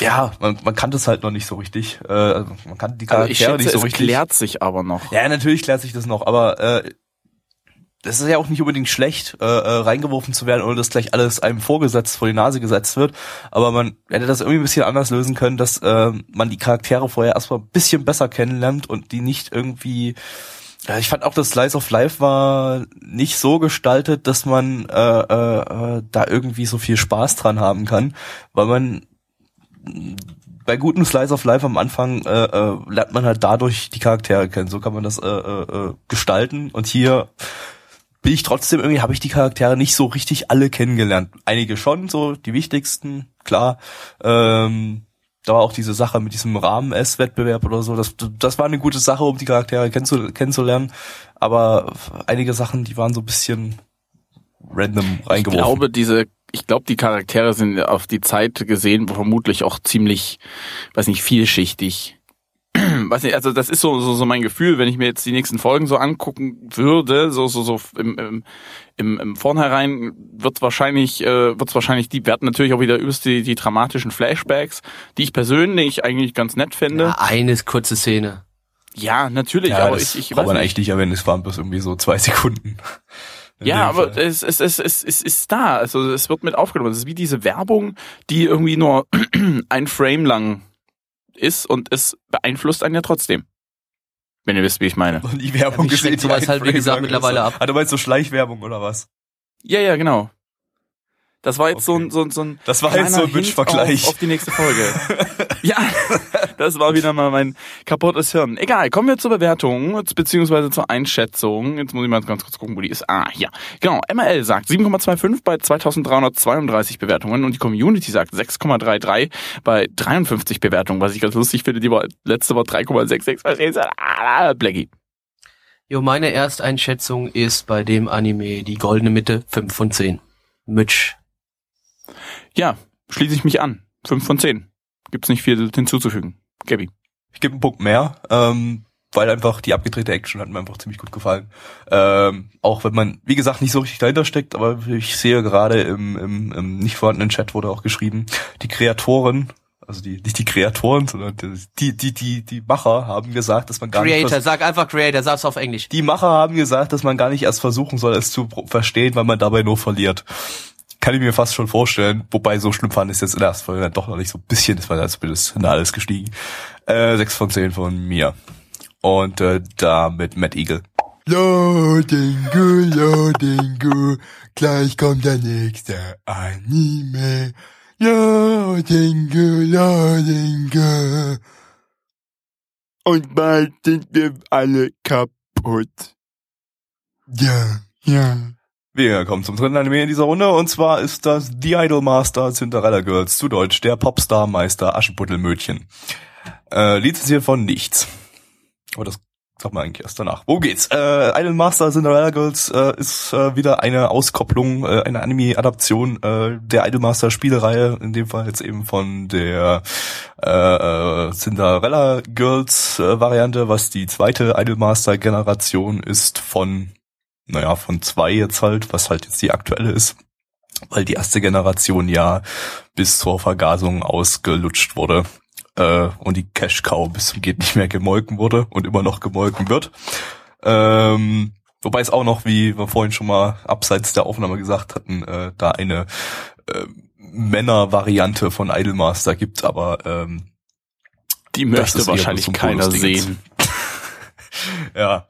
ja, man, man kannte es halt noch nicht so richtig. Äh, also man kannte die Charaktere also schätze, nicht so es richtig. klärt sich aber noch. Ja, natürlich klärt sich das noch, aber äh, das ist ja auch nicht unbedingt schlecht, äh, äh, reingeworfen zu werden, ohne dass gleich alles einem vorgesetzt vor die Nase gesetzt wird. Aber man hätte das irgendwie ein bisschen anders lösen können, dass äh, man die Charaktere vorher erstmal ein bisschen besser kennenlernt und die nicht irgendwie. Ja, ich fand auch, das Slice of Life war nicht so gestaltet, dass man äh, äh, äh da irgendwie so viel Spaß dran haben kann, weil man bei gutem Slice of Life am Anfang äh, äh, lernt man halt dadurch die Charaktere kennen. So kann man das äh, äh, äh gestalten. Und hier bin ich trotzdem irgendwie, habe ich die Charaktere nicht so richtig alle kennengelernt. Einige schon, so die wichtigsten, klar. Ähm, da war auch diese Sache mit diesem Rahmen-S-Wettbewerb oder so. Das, das war eine gute Sache, um die Charaktere kennenzu kennenzulernen. Aber einige Sachen, die waren so ein bisschen random reingeworfen. Ich glaube, diese, ich glaube, die Charaktere sind auf die Zeit gesehen vermutlich auch ziemlich, weiß nicht, vielschichtig. weiß nicht, also das ist so, so, so mein Gefühl, wenn ich mir jetzt die nächsten Folgen so angucken würde, so, so, so im, im, im, im Vornherein wird's wahrscheinlich, äh, wird's wahrscheinlich, die werden natürlich auch wieder übelst die, die dramatischen Flashbacks, die ich persönlich eigentlich ganz nett finde. Ja, eine kurze Szene. Ja, natürlich, Ja, aber das ich, ich braucht weiß man nicht. eigentlich nicht erwähnen, es waren bloß irgendwie so zwei Sekunden. In Ja, aber Fall. es, es, es, es, es ist da. Also es wird mit aufgenommen. Es ist wie diese Werbung, die irgendwie nur ein Frame lang ist und es beeinflusst einen ja trotzdem. Wenn ihr wisst, wie ich meine. Und die Werbung Ja, gesehen, sowas halt, wie gesagt, mittlerweile ab. Ah, du meinst so Schleichwerbung oder was? Ja, ja, genau. Das war jetzt so Okay. ein, so ein, so ein Das war jetzt so ein Bitch-Vergleich. Auf, auf die nächste Folge. ja, das war wieder mal mein kaputtes Hirn. Egal, kommen wir zur Bewertung, beziehungsweise zur Einschätzung. Jetzt muss ich mal ganz kurz gucken, wo die ist. Ah, hier. Genau, ML sagt 7,25 bei 2332 Bewertungen und die Community sagt 6,33 bei 53 Bewertungen, was ich ganz lustig finde. Die war, letzte war 3,66. Verstehst du? Ah, Blackie. Jo, meine Ersteinschätzung ist bei dem Anime die goldene Mitte 5 von 10. Mitch. Ja, schließe ich mich an. 5 von 10. Gibt's nicht viel hinzuzufügen. Gabby. Ich gebe einen Punkt mehr, ähm, weil einfach die abgedrehte Action hat mir einfach ziemlich gut gefallen. Ähm, auch wenn man, wie gesagt, nicht so richtig dahinter steckt, aber ich sehe gerade im, im, im nicht vorhandenen Chat wurde auch geschrieben, die Kreatoren, also die, nicht die Kreatoren, sondern die, die, die, die Macher haben gesagt, dass man gar nicht Creator, sag einfach Creator, sag's auf Englisch. die Macher haben gesagt, dass man gar nicht erst versuchen soll, es zu verstehen, weil man dabei nur verliert. Kann ich mir fast schon vorstellen, wobei so schlimm fand ich es jetzt in der ersten Folge dann doch noch nicht so ein bisschen, ist man als zumindest in alles gestiegen. Äh, 6 von 10 von mir. Und äh, da mit Matt Eagle. Loadingu, Loadingu, gleich kommt der nächste Anime. Loadingu, Loadingu. Und bald sind wir alle kaputt. Ja, ja. Wir kommen zum dritten Anime in dieser Runde und zwar ist das The Idol Master Cinderella Girls, zu Deutsch der Popstar-Meister Aschenputtelmödchen. Äh, lizenziert von nichts. Aber das sagt man eigentlich erst danach. Wo geht's? Äh, Idol Master Cinderella Girls äh, ist äh, wieder eine Auskopplung, äh, eine Anime-Adaption äh, der Idol Master Spielereihe, in dem Fall jetzt eben von der äh, äh, Cinderella Girls äh, Variante, was die zweite Idol Master Generation ist von naja, von zwei jetzt halt, was halt jetzt die aktuelle ist, weil die erste Generation ja bis zur Vergasung ausgelutscht wurde äh, und die Cash Cow bis zum geht nicht mehr gemolken wurde und immer noch gemolken wird. Ähm, wobei es auch noch, wie wir vorhin schon mal abseits der Aufnahme gesagt hatten, äh, da eine äh, Männer-Variante von Idolmaster gibt, aber ähm, Die möchte wahrscheinlich keiner sehen. ja.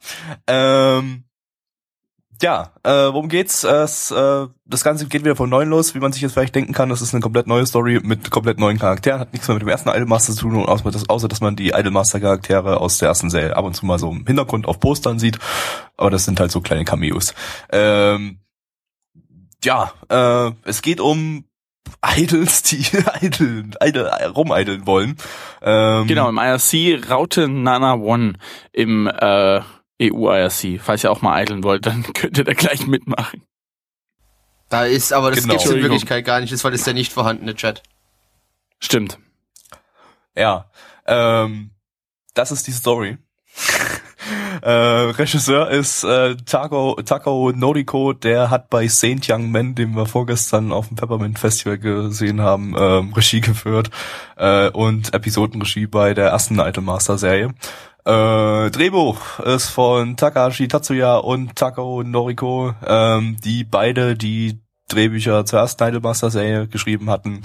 Ähm, ja, äh, worum geht's? Es, äh, das Ganze geht wieder von neuem los, wie man sich jetzt vielleicht denken kann. Das ist eine komplett neue Story mit komplett neuen Charakteren, hat nichts mehr mit dem ersten Idolmaster zu tun, außer, dass- man die Idolmaster-Charaktere aus der ersten Serie ab und zu mal so im Hintergrund auf Postern sieht. Aber das sind halt so kleine Cameos. Ähm, ja, äh, es geht um Idols, die Idol, Idol, rumideln wollen. Ähm, Genau, im IRC Raute Nana One im äh, EU-IRC. Falls ihr auch mal idlen wollt, dann könnt ihr da gleich mitmachen. Da ist, aber das Genau. gibt's in. Wirklichkeit gar nicht, das weil ist der nicht vorhandene Chat. Stimmt. Ja, ähm, das ist die Story. äh, Regisseur ist äh, Tako, Tako Noriko, der hat bei Saint Young Men, den wir vorgestern auf dem Peppermint Festival gesehen haben, ähm, Regie geführt äh, und Episodenregie bei der ersten Idolmaster Serie. Äh, Drehbuch ist von Takahashi Tatsuya und Tako Noriko, ähm, die beide die Drehbücher zur ersten Idolmaster Serie geschrieben hatten.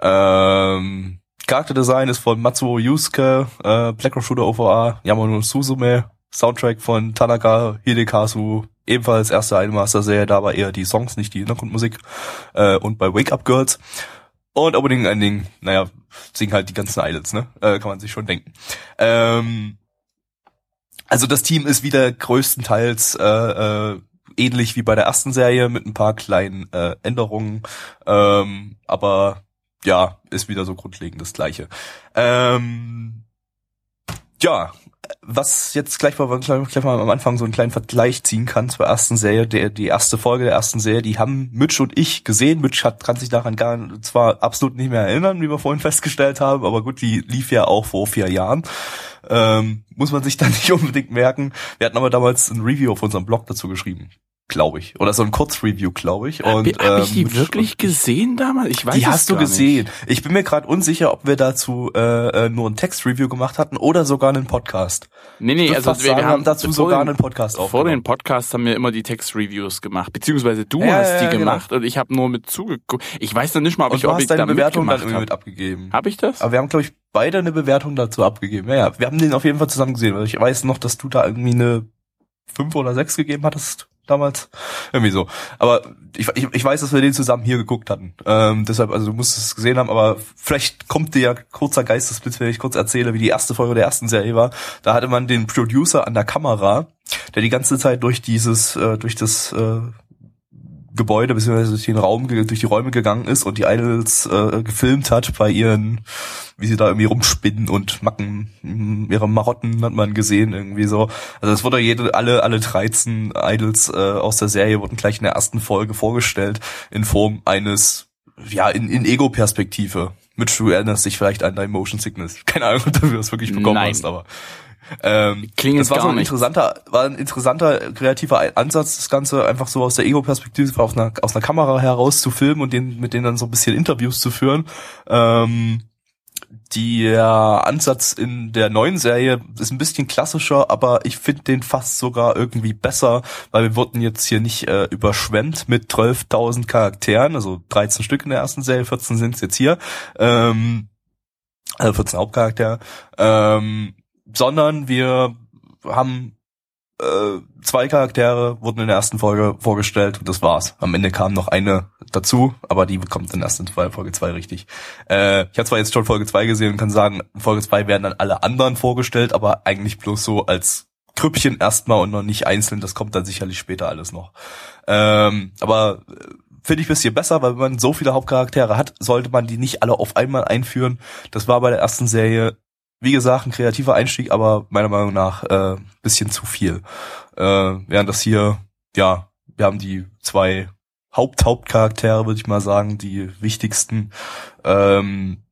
Ähm, Charakterdesign ist von Matsuo Yusuke, äh, Black Rock Shooter OVA, Yamano Suzume, Soundtrack von Tanaka Hidekazu, ebenfalls erste Idolmaster-Serie, da war eher die Songs, nicht die Hintergrundmusik, äh, und bei Wake Up Girls. Und Opening Ending, naja, singen halt die ganzen Idols, ne? Äh, kann man sich schon denken. Ähm, also das Team ist wieder größtenteils äh, äh, ähnlich wie bei der ersten Serie mit ein paar kleinen äh, Änderungen, ähm, aber ja, ist wieder so grundlegend das Gleiche. Ähm, ja, was jetzt gleich mal, gleich mal am Anfang so einen kleinen Vergleich ziehen kann zur ersten Serie, der, die erste Folge der ersten Serie, die haben Mitch und ich gesehen. Mitch hat, kann sich daran gar zwar absolut nicht mehr erinnern, wie wir vorhin festgestellt haben, aber gut, die lief ja auch vor vier Jahren. Ähm, muss man sich dann nicht unbedingt merken. Wir hatten aber damals ein Review auf unserem Blog dazu geschrieben glaube ich. Oder so ein Kurzreview, glaube ich. Und, Hab, hab ich die ähm, wirklich gesehen damals? Ich weiß die hast du gesehen. Nicht. Ich bin mir gerade unsicher, ob wir dazu äh, äh, nur ein Textreview gemacht hatten oder sogar einen Podcast. Nee, nee, also wir, sagen, wir haben dazu vor sogar den- einen Podcast Vor aufgenommen. den Podcasts haben wir immer die Textreviews gemacht, beziehungsweise du Ja, hast ja, die genau. gemacht und ich habe nur mit zugeguckt. Ich weiß noch nicht mal, ob Und ich, ob ich deine da Bewertung dann irgendwie mit habe. abgegeben. Hab ich das? Aber wir haben, glaube ich, beide eine Bewertung dazu abgegeben. Ja, ja, wir haben den auf jeden Fall zusammen gesehen. weil Ich weiß noch, dass du da irgendwie eine fünf oder sechs gegeben hattest damals. Irgendwie so. Aber ich, ich, ich weiß, dass wir den zusammen hier geguckt hatten. Ähm, deshalb, also du musst es gesehen haben, aber vielleicht kommt dir ja kurzer Geistesblitz, wenn ich kurz erzähle, wie die erste Folge der ersten Serie war. Da hatte man den Producer an der Kamera, der die ganze Zeit durch dieses, äh, durch das äh, Gebäude beziehungsweise durch den Raum, durch die Räume gegangen ist und die Idols äh, gefilmt hat bei ihren, wie sie da irgendwie rumspinnen und Macken, mh, ihre Marotten hat man gesehen irgendwie so. Also es wurde jede, alle, alle 13 Idols äh, aus der Serie wurden gleich in der ersten Folge vorgestellt in Form eines, ja, in, in Ego-Perspektive. Mitch, du erinnerst dich vielleicht an dein Motion Sickness. Keine Ahnung, ob du das wirklich bekommen Nein. hast, aber ähm, Klingelt das war so ein nicht. interessanter, war ein interessanter kreativer Ansatz, das Ganze einfach so aus der Ego-Perspektive aus einer, aus einer Kamera heraus zu filmen und den, mit denen dann so ein bisschen Interviews zu führen. Ähm, der Ansatz in der neuen Serie ist ein bisschen klassischer, aber ich finde den fast sogar irgendwie besser, weil wir wurden jetzt hier nicht äh, überschwemmt mit 12.000 Charakteren, also 13 Stück in der ersten Serie, 14 sind es jetzt hier, ähm, also 14 Hauptcharaktere, ähm, sondern wir haben äh, zwei Charaktere wurden in der ersten Folge vorgestellt und das war's. Am Ende kam noch eine dazu, aber die kommt dann erst in Folge zwei richtig. Äh, ich habe zwar jetzt schon Folge zwei gesehen und kann sagen, in Folge zwei werden dann alle anderen vorgestellt, aber eigentlich bloß so als Krüppchen erstmal und noch nicht einzeln. Das kommt dann sicherlich später alles noch. Ähm, aber äh, finde ich bisschen besser, weil wenn man so viele Hauptcharaktere hat, sollte man die nicht alle auf einmal einführen. Das war bei der ersten Serie wie gesagt, ein kreativer Einstieg, aber meiner Meinung nach äh, bisschen zu viel. Äh, während das hier, ja, wir haben die zwei Haupt-Hauptcharaktere, würde ich mal sagen, die wichtigsten. Ähm,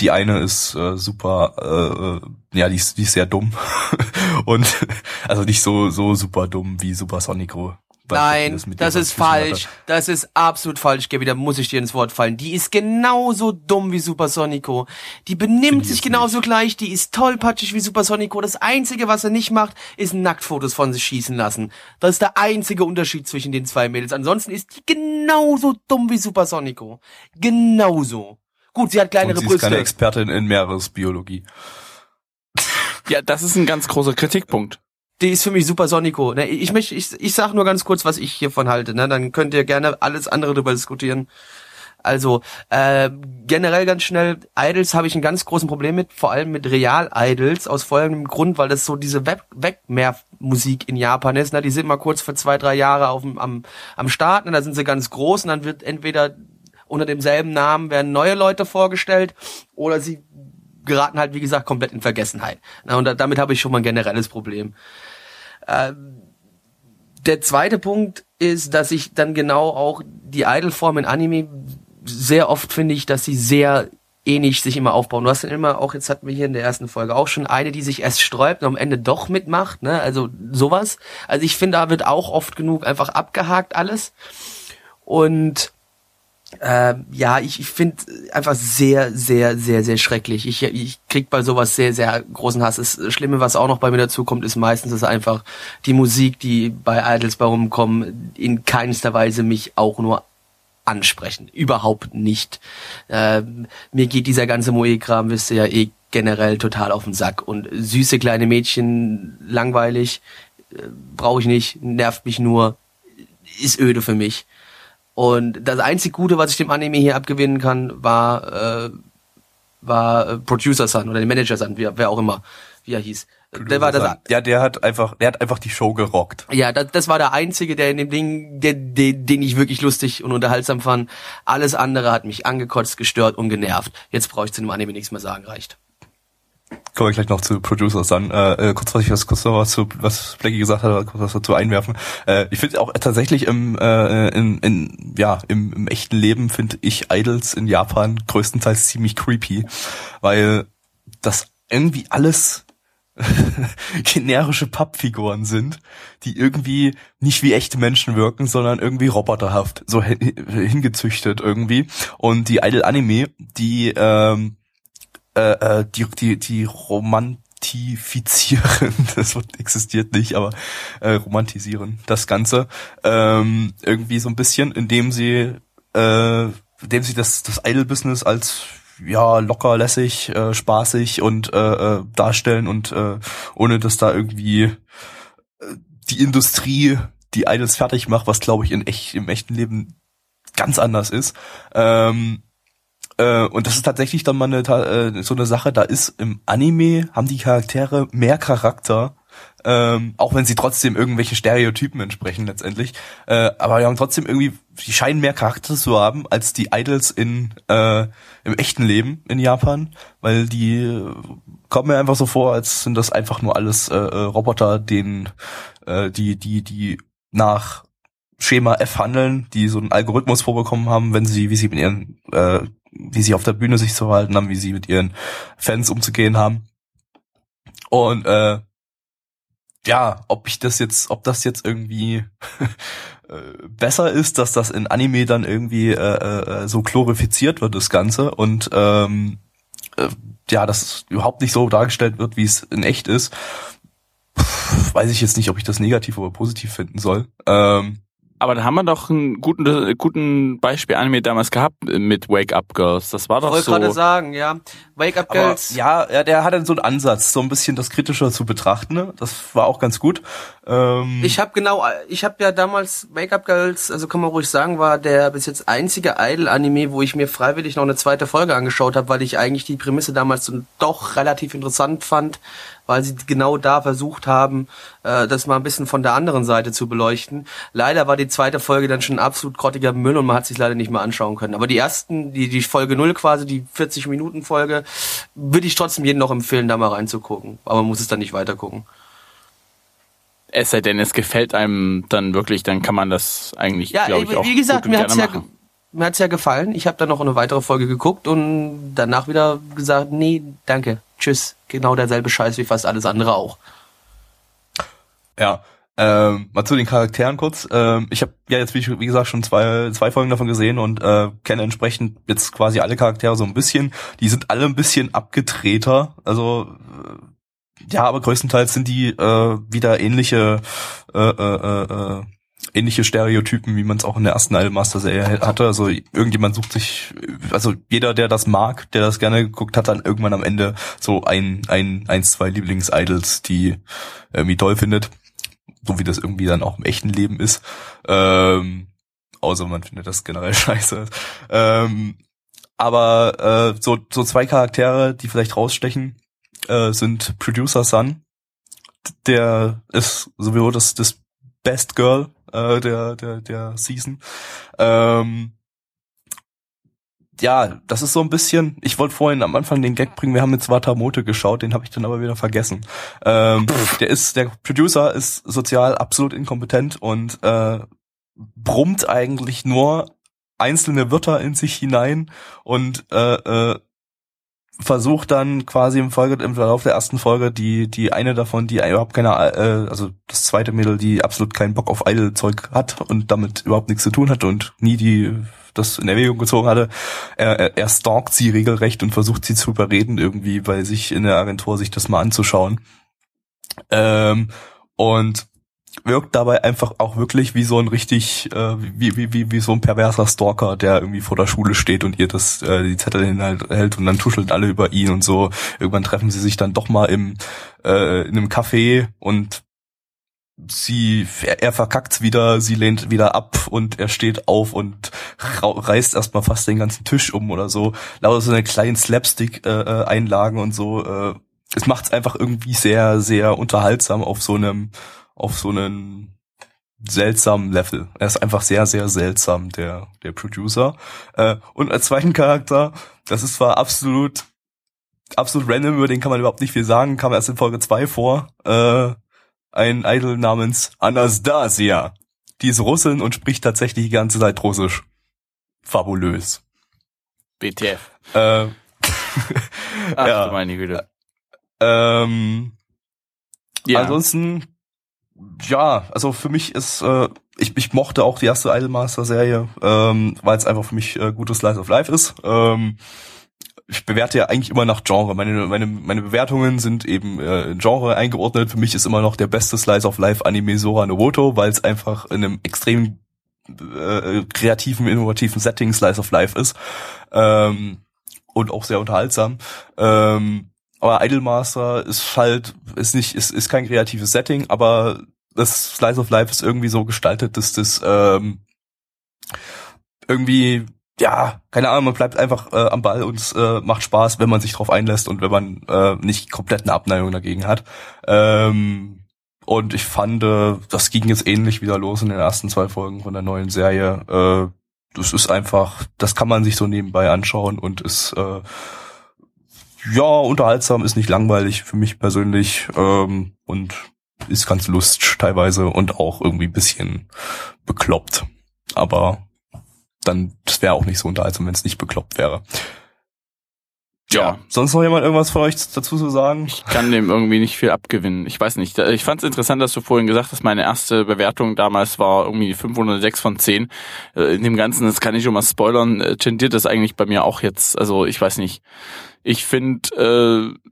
die eine ist äh, super, äh, äh, ja, die ist, die ist sehr dumm. Und also nicht so so super dumm wie Super Sonico. Nein, das dem ist dazwischen hatte. falsch. Das ist absolut falsch, Gaby. Da muss ich dir ins Wort fallen. Die ist genauso dumm wie Super Sonico. Die benimmt sich genauso gleich. Die ist tollpatschig wie Super Sonico. Das Einzige, was er nicht macht, ist Nacktfotos von sich schießen lassen. Das ist der einzige Unterschied zwischen den zwei Mädels. Ansonsten ist die genauso dumm wie Super Sonico. Genauso. Gut, sie hat kleinere Und sie ist keine Brüste. Expertin in Meeresbiologie. Ja, das ist ein ganz großer Kritikpunkt. Die ist für mich Super Sonico. Ne, Ich, möchte, ich, ich sag nur ganz kurz, was ich hiervon halte. Ne? Dann könnt ihr gerne alles andere darüber diskutieren. Also äh, generell ganz schnell, Idols habe ich einen ganz großen Problem mit, vor allem mit Real-Idols, aus folgendem Grund, weil das so diese Web Wegmehrmusik in Japan ist. Ne? Die sind mal kurz für zwei, drei Jahre auf am, am Start, ne? da sind sie ganz groß und dann wird entweder unter demselben Namen werden neue Leute vorgestellt oder sie geraten halt, wie gesagt, komplett in Vergessenheit. Na, und da, damit habe ich schon mal ein generelles Problem. Ähm, der zweite Punkt ist, dass ich dann genau auch die Idol-Form in Anime sehr oft finde ich, dass sie sehr ähnlich sich immer aufbauen. Du hast dann immer auch, jetzt hatten wir hier in der ersten Folge auch schon eine, die sich erst sträubt und am Ende doch mitmacht, ne? Also sowas. Also ich finde, da wird auch oft genug einfach abgehakt alles. Und ähm, ja, ich, ich finde einfach sehr, sehr, sehr, sehr schrecklich. Ich, ich krieg bei sowas sehr, sehr großen Hass. Das Schlimme, was auch noch bei mir dazu kommt, ist meistens ist einfach die Musik, die bei Idols bei rumkommen, in keinster Weise mich auch nur ansprechen. Überhaupt nicht. Ähm, mir geht dieser ganze Moe-Kram, wisst ihr ja eh generell total auf den Sack. Und süße kleine Mädchen, langweilig, äh, brauche ich nicht, nervt mich nur, ist öde für mich. Und das einzig Gute, was ich dem Anime hier abgewinnen kann, war, äh, war äh, Producer Sun oder den Manager Sun, wer, wer auch immer, wie er hieß. Der war das, ja, der hat einfach, der hat einfach die Show gerockt. ja, das, das war der einzige, der in dem Ding, der, der, den ich wirklich lustig und unterhaltsam fand. Alles andere hat mich angekotzt, gestört und genervt. Jetzt brauche ich zu dem Anime nichts mehr sagen, reicht. Kommen wir gleich noch zu Producers dann. Äh, äh, kurz was ich was kurz noch was zu was Blackie gesagt hat, kurz was dazu einwerfen. Äh, ich finde auch tatsächlich im äh, in, in ja im, im echten Leben finde ich Idols in Japan größtenteils ziemlich creepy, weil das irgendwie alles generische Pappfiguren sind, die irgendwie nicht wie echte Menschen wirken, sondern irgendwie roboterhaft, so hin- hingezüchtet irgendwie. Und die Idol Anime, die ähm, äh, äh, die die die romantifizieren, das Wort existiert nicht, aber äh, romantisieren das Ganze ähm, irgendwie so ein bisschen, indem sie äh, indem sie das das Idol Business als ja locker lässig äh, spaßig und äh, äh, darstellen und äh, ohne dass da irgendwie äh, die Industrie die Idols fertig macht, was glaube ich in echt im echten Leben ganz anders ist. Ähm, äh, und das ist tatsächlich dann mal eine, äh, so eine Sache, da ist im Anime, haben die Charaktere mehr Charakter, ähm, auch wenn sie trotzdem irgendwelchen Stereotypen entsprechen letztendlich. Äh, aber die haben trotzdem irgendwie, die scheinen mehr Charakter zu haben als die Idols in äh, im echten Leben in Japan, weil die äh, kommen mir einfach so vor, als sind das einfach nur alles äh, Roboter, denen äh, die die die nach Schema F handeln, die so einen Algorithmus vorbekommen haben, wenn sie, wie sie mit ihren, äh, wie sie auf der Bühne sich zu verhalten haben, wie sie mit ihren Fans umzugehen haben. Und äh, ja, ob ich das jetzt, ob das jetzt irgendwie äh, besser ist, dass das in Anime dann irgendwie äh, äh, so glorifiziert wird, das Ganze, und ähm, äh, ja, das überhaupt nicht so dargestellt wird, wie es in echt ist, Pff, weiß ich jetzt nicht, ob ich das negativ oder positiv finden soll. Ähm, Aber da haben wir doch einen guten, guten Beispiel-Anime damals gehabt mit Wake Up Girls. Das war Ich doch wollte so. gerade sagen, ja. Wake Up Aber Girls. ja, ja, der hatte so einen Ansatz, so ein bisschen das kritischer zu betrachten. Ne? Das war auch ganz gut. Ähm, Ich habe genau, ich habe ja damals Wake Up Girls, also kann man ruhig sagen, war der bis jetzt einzige Idol-Anime, wo ich mir freiwillig noch eine zweite Folge angeschaut habe, weil ich eigentlich die Prämisse damals so doch relativ interessant fand, weil sie genau da versucht haben, äh, das mal ein bisschen von der anderen Seite zu beleuchten. Leider war die zweite Folge dann schon absolut grottiger Müll und man hat sich leider nicht mehr anschauen können. Aber die ersten, die, die Folge null quasi, die 40-Minuten-Folge, würde ich trotzdem jedem noch empfehlen, da mal reinzugucken. Aber man muss es dann nicht weitergucken. Es sei denn, es gefällt einem dann wirklich, dann kann man das eigentlich, Ja, glaube ich, auch wie gesagt, gut mir hat's ja, machen. mir hat's ja gefallen. Ich habe dann noch eine weitere Folge geguckt und danach wieder gesagt, nee, danke, tschüss. Genau derselbe Scheiß wie fast alles andere auch. Ja. Ähm, mal zu den Charakteren kurz. Ähm, ich habe ja jetzt, wie, wie gesagt, schon zwei, zwei Folgen davon gesehen und äh, kenne entsprechend jetzt quasi alle Charaktere so ein bisschen. Die sind alle ein bisschen abgedrehter. Also äh, ja, aber größtenteils sind die äh, wieder ähnliche äh, äh, äh, ähnliche Stereotypen, wie man es auch in der ersten Idolmaster-Serie hatte. Also irgendjemand sucht sich, also jeder, der das mag, der das gerne geguckt hat, dann irgendwann am Ende so ein, ein, eins, zwei Lieblings-Idols, die irgendwie toll findet. So wie das irgendwie dann auch im echten Leben ist. Ähm, außer man findet das generell scheiße. Ähm, aber äh, so, so zwei Charaktere, die vielleicht rausstechen, äh, sind Producer Sun. Der ist sowieso das, das Best Girl äh, der, der, der Season. Ähm, ja, das ist so ein bisschen, ich wollte vorhin am Anfang den Gag bringen, wir haben jetzt Watamote geschaut, den habe ich dann aber wieder vergessen. Ähm, der ist, der Producer ist sozial absolut inkompetent und äh, brummt eigentlich nur einzelne Wörter in sich hinein und äh, äh, versucht dann quasi im Folge im Verlauf der ersten Folge die die eine davon, die überhaupt keine äh, also das zweite Mädel, die absolut keinen Bock auf Idol Zeug hat und damit überhaupt nichts zu tun hat und nie die das in Erwägung gezogen hatte, er, er, stalkt sie regelrecht und versucht sie zu überreden irgendwie bei sich in der Agentur sich das mal anzuschauen. Ähm, und wirkt dabei einfach auch wirklich wie so ein richtig, äh, wie, wie, wie, wie so ein perverser Stalker, der irgendwie vor der Schule steht und ihr das, äh, die Zettel hinhält und dann tuscheln alle über ihn und so. Irgendwann treffen sie sich dann doch mal im, äh, in einem Café und sie, er, er verkackt's wieder, sie lehnt wieder ab und er steht auf und reißt erstmal fast den ganzen Tisch um oder so. Lauter so eine kleinen Slapstick-Einlagen und so, äh, es macht's einfach irgendwie sehr, sehr unterhaltsam auf so einem, auf so einem seltsamen Level. Er ist einfach sehr, sehr seltsam, der, der Producer. Äh, und als zweiten Charakter, das ist zwar absolut, absolut random, über den kann man überhaupt nicht viel sagen, kam erst in Folge 2 vor, äh, ein Idol namens Anastasia. Die ist Russin und spricht tatsächlich die ganze Zeit Russisch. Fabulös. BTF. Äh, Ach Ja. du meine Güte. ähm, Ja. Ansonsten, ja, also für mich ist, äh, ich, ich mochte auch die erste Idolmaster-Serie, ähm, weil es einfach für mich äh, gutes Slice of Life ist. Ähm, ich bewerte ja eigentlich immer nach Genre. Meine, meine, meine Bewertungen sind eben äh, Genre eingeordnet. Für mich ist immer noch der beste Slice of Life Anime Sora Novoto, weil es einfach in einem extrem äh, kreativen, innovativen Setting Slice of Life ist. Ähm, und auch sehr unterhaltsam. Ähm, aber Idolmaster ist halt, ist nicht, ist, ist kein kreatives Setting, aber das Slice of Life ist irgendwie so gestaltet, dass das ähm, irgendwie, ja, keine Ahnung, man bleibt einfach äh, am Ball und es äh, macht Spaß, wenn man sich drauf einlässt und wenn man äh, nicht komplett eine Abneigung dagegen hat. Ähm, und ich fand, äh, das ging jetzt ähnlich wieder los in den ersten zwei Folgen von der neuen Serie. Äh, das ist einfach, das kann man sich so nebenbei anschauen und ist äh, ja unterhaltsam, ist nicht langweilig für mich persönlich ähm, und ist ganz lustig teilweise und auch irgendwie ein bisschen bekloppt. Aber dann, das wäre auch nicht so unterhaltsam, wenn es nicht bekloppt wäre. Ja. Sonst noch jemand irgendwas von euch dazu zu sagen? Ich kann dem irgendwie nicht viel abgewinnen. Ich weiß nicht. Ich fand es interessant, dass du vorhin gesagt hast, meine erste Bewertung damals war irgendwie 506 von 10. Äh, In dem Ganzen, das kann ich schon mal spoilern, äh, tendiert das eigentlich bei mir auch jetzt. Also ich weiß nicht. Ich finde, äh,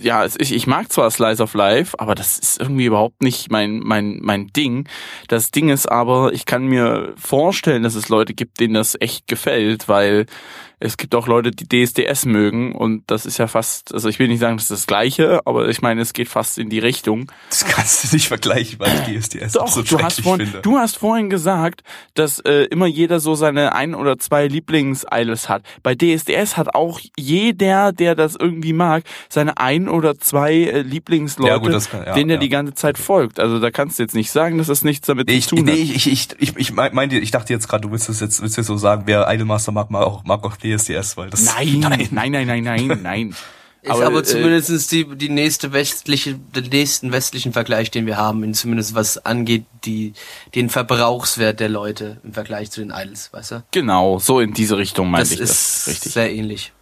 ja, ich, ich mag zwar Slice of Life, aber das ist irgendwie überhaupt nicht mein, mein, mein Ding. Das Ding ist aber, ich kann mir vorstellen, dass es Leute gibt, denen das echt gefällt, weil es gibt auch Leute, die DSDS mögen und das ist ja fast, also ich will nicht sagen, das ist das Gleiche, aber ich meine, es geht fast in die Richtung. Das kannst du nicht vergleichen, weil ich DSDS Doch, absolut du hast, vorhin, finde. du hast vorhin gesagt, dass äh, immer jeder so seine ein oder zwei Lieblings-Idols hat. Bei DSDS hat auch jeder, der das irgendwie mag, seine ein oder zwei äh, Lieblingsleute, Ja, gut, das kann- ja, denen er ja. die ganze Zeit folgt. Also da kannst du jetzt nicht sagen, dass das nichts damit Nee, zu ich, tun nee, hat. ich, ich, ich, ich meinte, ich dachte jetzt gerade, du willst es jetzt, willst jetzt so sagen, wer Idolmaster mag, mag auch, mag auch DSDS, weil das, Nein, nein, nein, nein, nein, nein, nein. Ist aber, äh, zumindest die, die nächste westliche, den nächsten westlichen Vergleich, den wir haben, in zumindest was angeht, die, den Verbrauchswert der Leute im Vergleich zu den Idols, weißt du? Genau, so in diese Richtung meinte Das ich ist das. Richtig. sehr ähnlich.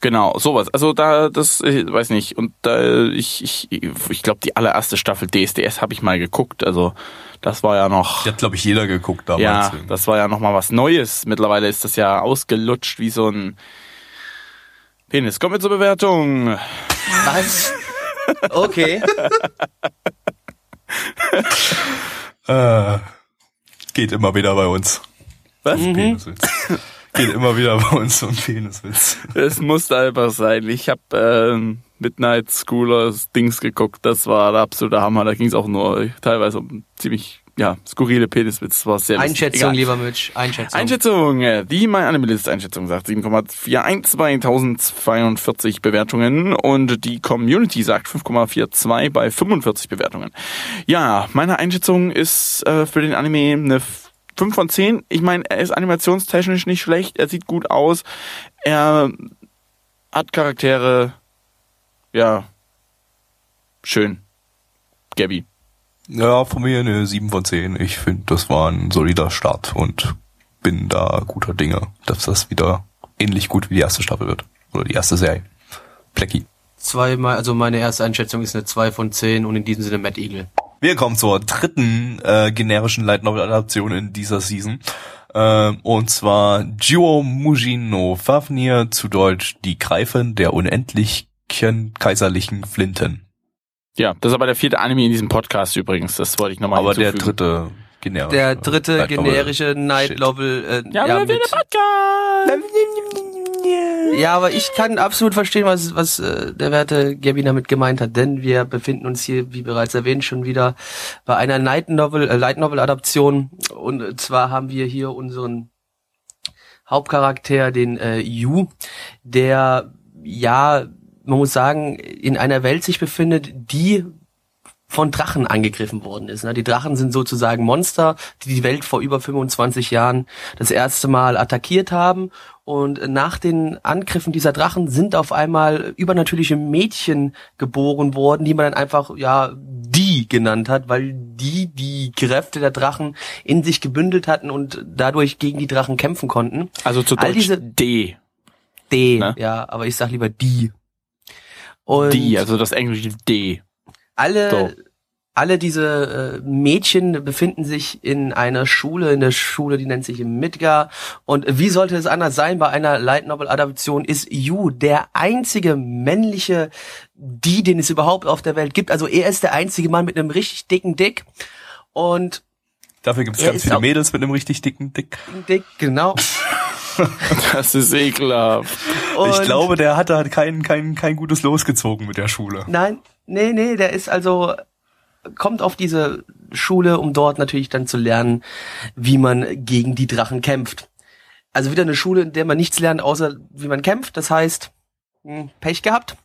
Genau, sowas. Also da, das, ich weiß nicht. Und da, ich, ich, ich glaube, die allererste Staffel DSDS habe ich mal geguckt. Also das war ja noch. Die hat, glaube ich, jeder geguckt damals. Ja, das war ja noch mal was Neues. Mittlerweile ist das ja ausgelutscht wie so ein Penis. Kommen wir zur Bewertung. Was? Okay. äh, geht immer wieder bei uns. Was? Peniswitz. Geht immer wieder bei uns um Peniswitz. Es musste einfach sein. Ich habe ähm, Midnight Schoolers Dings geguckt. Das war der absolute Hammer. Da ging es auch nur teilweise um ziemlich ja skurrile Peniswitz. War sehr lustig. Einschätzung, Egal. lieber Mitch. Einschätzung. Einschätzung, äh, die My Anime List Einschätzung sagt 7,41 bei 1042 Bewertungen und die Community sagt 5,42 bei 45 Bewertungen. Ja, meine Einschätzung ist äh, für den Anime eine 5 von 10. Ich meine, er ist animationstechnisch nicht schlecht, er sieht gut aus, er hat Charaktere, ja, schön. Gabby. Ja, von mir eine 7 von 10. Ich finde, das war ein solider Start und bin da guter Dinge, dass das wieder ähnlich gut wie die erste Staffel wird. Oder die erste Serie. Plecki. Zweimal, also meine erste Einschätzung ist eine 2 von 10 und in diesem Sinne Matt Eagle. Wir kommen zur dritten äh, generischen Light Novel Adaption in dieser Season. Ähm, und zwar Jiwo Mujin no Fafnir, zu Deutsch Die Greifen der unendlichen kaiserlichen Flinten. Ja, das ist aber der vierte Anime in diesem Podcast übrigens. Das wollte ich nochmal Aber der dritte generische. Der dritte generische Night. Novel. Äh, Ja, ja, mit, ja, aber ich kann absolut verstehen, was, was äh, der werte Gabby damit gemeint hat, denn wir befinden uns hier, wie bereits erwähnt, schon wieder bei einer Night Novel, äh, Light Novel Adaption. Und zwar haben wir hier unseren Hauptcharakter, den äh, Yu, der ja man muss sagen, in einer Welt sich befindet, die von Drachen angegriffen worden ist. ne? Die Drachen sind sozusagen Monster, die die Welt vor über 25 Jahren das erste Mal attackiert haben. Und nach den Angriffen dieser Drachen sind auf einmal übernatürliche Mädchen geboren worden, die man dann einfach, ja, die genannt hat, weil die die Kräfte der Drachen in sich gebündelt hatten und dadurch gegen die Drachen kämpfen konnten. Also zu All Deutsch diese- D. D, Ne? ja, aber ich sag lieber die. Und Die, also das englische D. alle, So. alle diese äh, Mädchen befinden sich in einer Schule, in der Schule, die nennt sich Midgar. Und wie sollte es anders sein bei einer Light Novel Adaption? Ist Yu der einzige männliche die, den es überhaupt auf der Welt gibt. Also er ist der einzige Mann mit einem richtig dicken Dick. Und Dafür gibt es ganz viele Mädels mit einem richtig dicken Dick. Dick, genau. Das ist ekelhaft. Und ich glaube, der hat da kein, kein, kein gutes Los gezogen mit der Schule. Nein, nee, nee, der ist also kommt auf diese Schule, um dort natürlich dann zu lernen, wie man gegen die Drachen kämpft. Also wieder eine Schule, in der man nichts lernt, außer wie man kämpft. Das heißt, hm, Pech gehabt.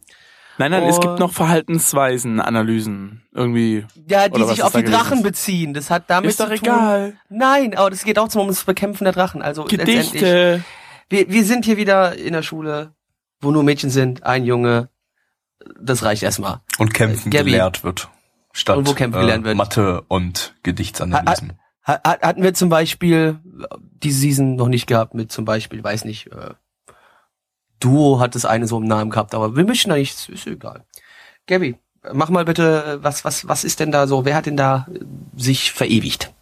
Nein, nein, es Und- gibt noch Verhaltensweisen, Analysen. Irgendwie. Ja, die sich ist auf die? Drachen beziehen. Das hat damit Ist doch zu tun. egal. Nein, aber das geht auch zum Bekämpfen der Drachen. Also letztendlich, Gedichte. wir, wir sind hier wieder in der Schule, wo nur Mädchen sind, ein Junge. Das reicht erstmal. Und Kämpfen Gabby. gelehrt wird. Statt Und wo Kämpfen gelernt wird. Mathe und Gedichtsanalysen. Ha- ha- Hatten wir zum Beispiel äh, diese Season noch nicht gehabt mit zum Beispiel, weiß nicht, äh, Duo hat das eine so im Namen gehabt, aber wir mischen da nichts, ist egal. Gabby, mach mal bitte, äh, was, was, was ist denn da so, wer hat denn da äh, sich verewigt?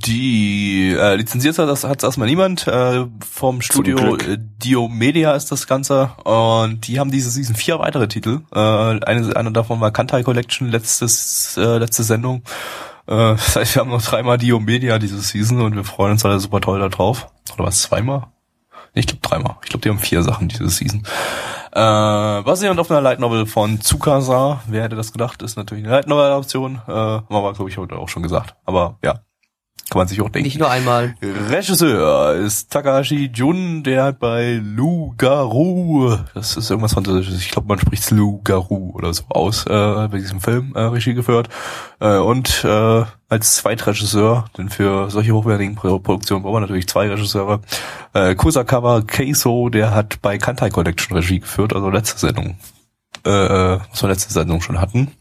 Die äh, lizenziert hat das hat's erstmal niemand. Äh, vom Studio äh, Dio Media ist das Ganze. Und die haben diese Season vier weitere Titel. Äh, eine, eine davon war Kantai Collection, letztes, äh, letzte Sendung. Äh, das heißt, wir haben noch dreimal Dio Media diese Season und wir freuen uns alle super toll da drauf. Oder was, zweimal? Ich glaube dreimal. Ich glaube, die haben vier Sachen diese Season. Äh, basierend auf einer Light Novel von Tsukasa. Wer hätte das gedacht? Ist natürlich eine Light Novel Adaption. Äh, haben wir aber, glaube ich, heute auch schon gesagt. Aber ja, kann man sich auch denken. Nicht nur einmal. Regisseur ist Takahashi Jun, der hat bei Lou Garou, das ist irgendwas Französisches, ich glaube man spricht Lou Garou oder so aus, äh, bei diesem Film äh, Regie geführt. Äh, und äh, als Zweitregisseur, denn für solche hochwertigen Pro Produktionen braucht man natürlich zwei Regisseure, äh, Kusakawa Keiso, der hat bei Kantai Collection Regie geführt, also letzte Sendung, äh, äh, was wir letzte Sendung schon hatten.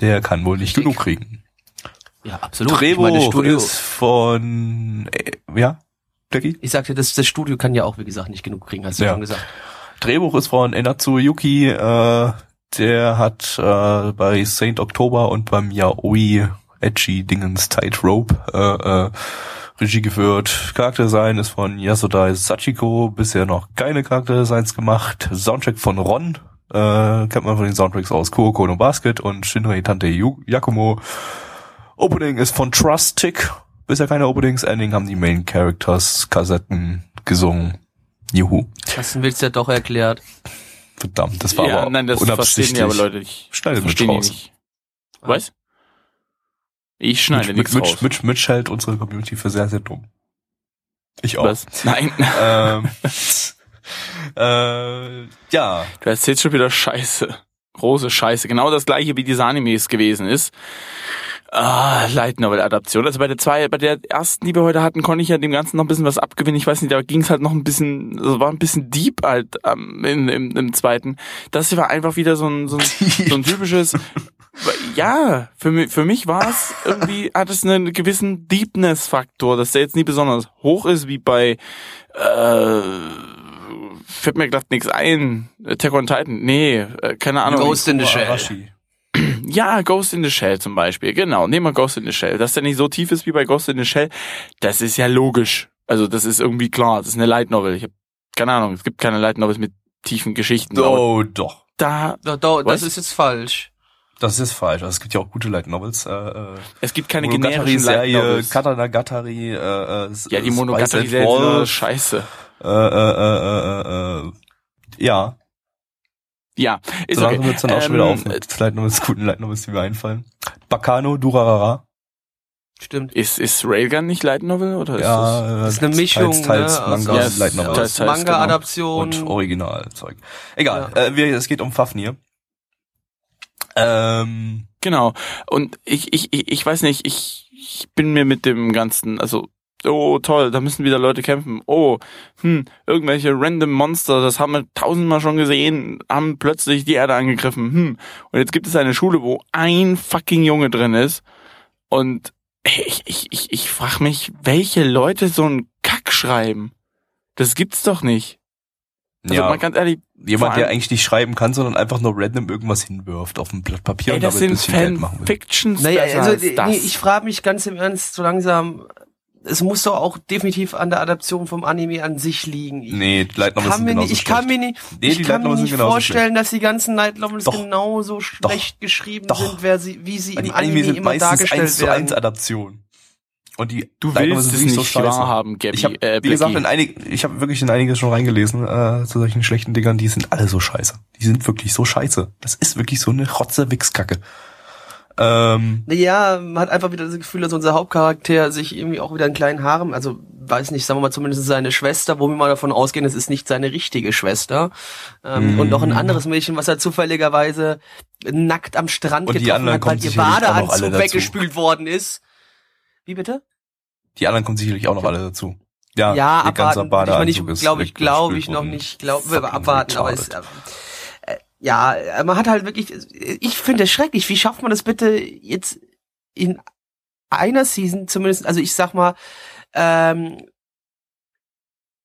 Der kann wohl nicht Richtig. genug kriegen. Ja, absolut. Drehbuch meine, Studio, ist von, äh, ja, Jackie? ich sagte, das, das Studio kann ja auch, wie gesagt, nicht genug kriegen, hast du Ja. schon gesagt. Drehbuch ist von Enatsu Yuki, äh, der hat äh, bei Saint October und beim Yaoi Edgy Dingens Tightrope äh, äh, Regie geführt. Charakterdesign ist von Yasudai Sachiko, bisher noch keine Charakterdesigns gemacht. Soundtrack von Ron, äh, kennt man von den Soundtracks aus Kuroko no Basket und Shinrei Tante Yu- Yakumo. Opening ist von Trustic, bisher keine Openings. Ending haben die Main Characters Kassetten gesungen. Juhu. Hast du willst ja doch erklärt. Verdammt, das war ja, aber nein, das verstehen unabsichtlich. die aber Leute nicht. Schneidet Mitch verstehen raus. nicht. Was? Ich schneide Mitch, nichts Mitch, raus. Mitch, Mitch hält unsere Community für sehr, sehr dumm. Ich auch. Was? Nein. Ähm, äh, ja, Du erzählst schon wieder Scheiße. Große Scheiße. Genau das gleiche wie diese Animes gewesen ist. Ah, Light Novel Adaption. Also bei der zwei, bei der ersten, die wir heute hatten, konnte ich ja dem Ganzen noch ein bisschen was abgewinnen. Ich weiß nicht, da ging es halt noch ein bisschen, also war ein bisschen deep halt ähm, in, im, im zweiten. Das hier war einfach wieder so ein, so ein, so ein typisches, ja, für mich, für mich war es irgendwie, hat es einen gewissen Deepness-Faktor, dass der jetzt nie besonders hoch ist, wie bei, äh, fällt mir gerade nichts ein. Attack on Titan, nee, äh, keine Ahnung. Ghost in the Shell. Ja, Ghost in the Shell zum Beispiel. Genau, nehmen wir Ghost in the Shell. Dass der nicht so tief ist wie bei Ghost in the Shell, das ist ja logisch. Also das ist irgendwie klar. Das ist eine Light Novel. Ich habe keine Ahnung. Es gibt keine Light Novels mit tiefen Geschichten. Oh, doch. Da, Da, da, das ist jetzt falsch. Das ist falsch. Also es gibt ja auch gute Light Novels. Äh, äh, es gibt keine generischen Light Novels. Katanagatari, äh, äh, Ja, die Spice Monogatari-Serie and ist nur Wolf, scheiße. äh, äh, äh, äh, äh, ja, Ja, ist so okay. langsam wird's dann auch schon wieder Ähm, auf mit Light Novels, guten Light Novels, die mir einfallen. Bacano, Durarara. Stimmt. Ist, ist Railgun nicht Light Novel oder ist das? Ja, Das ist eine Mischung, teils, teils ne, Manga, aus, Yes, Light Novel. teils, teils, Manga-Adaption. und Originalzeug. Egal, äh, wir, es geht um Fafnir. Ähm, Genau. Und ich, ich, ich, ich weiß nicht, ich, ich bin mir mit dem Ganzen, also, oh toll, da müssen wieder Leute kämpfen. Oh, hm, irgendwelche random Monster, das haben wir tausendmal schon gesehen, haben plötzlich die Erde angegriffen. Hm. Und jetzt gibt es eine Schule, wo ein fucking Junge drin ist. Und ich, ich, ich, ich frage mich, welche Leute so einen Kack schreiben. Das gibt's doch nicht. Also ja, mal ganz ehrlich, jemand, der eigentlich nicht schreiben kann, sondern einfach nur random irgendwas hinwirft auf ein Blatt Papier ey, und das damit ein sind bisschen Geld machen will. Fanfictions Naja, also als das. nee, ich frage mich ganz im Ernst so langsam, es muss doch auch definitiv an der Adaption vom Anime an sich liegen. Ich, Nee, die Light Novels kann sind mir genauso nicht, ich kann mir nicht, Nee, ich kann mir nicht vorstellen, dass die ganzen Light Novels Doch. genauso schlecht geschrieben Doch. sind, wer sie, wie sie Weil im die Anime sind immer meistens dargestellt 1 zu 1 werden. Adaption. Und die Du Light willst es nicht so scheiße. wahrhaben, Gabby. Ich habe, äh, wie gesagt, in einig, ich habe wirklich in einiges schon reingelesen äh, zu solchen schlechten Dingern. Die sind alle so scheiße. Die sind wirklich so scheiße. Das ist wirklich so eine rotze Wichskacke. Ähm, Naja, man hat einfach wieder das Gefühl, dass unser Hauptcharakter sich irgendwie auch wieder einen kleinen Harem, also weiß nicht, sagen wir mal zumindest seine Schwester, wo wir mal davon ausgehen, es ist nicht seine richtige Schwester. Ähm, Mhm. Und noch ein anderes Mädchen, was er zufälligerweise nackt am Strand Und getroffen hat, weil ihr Badeanzug weggespült worden ist. Wie bitte? die anderen kommen sicherlich auch noch alle dazu. Ja, Ja, abwarten. Ich meine, ich ist glaube ich, glaube ich noch nicht, glaube abwarten, aber retarded. äh, ja, man hat halt wirklich, ich finde es schrecklich. Wie schafft man das bitte jetzt in einer Season zumindest? Also ich sag mal, ähm,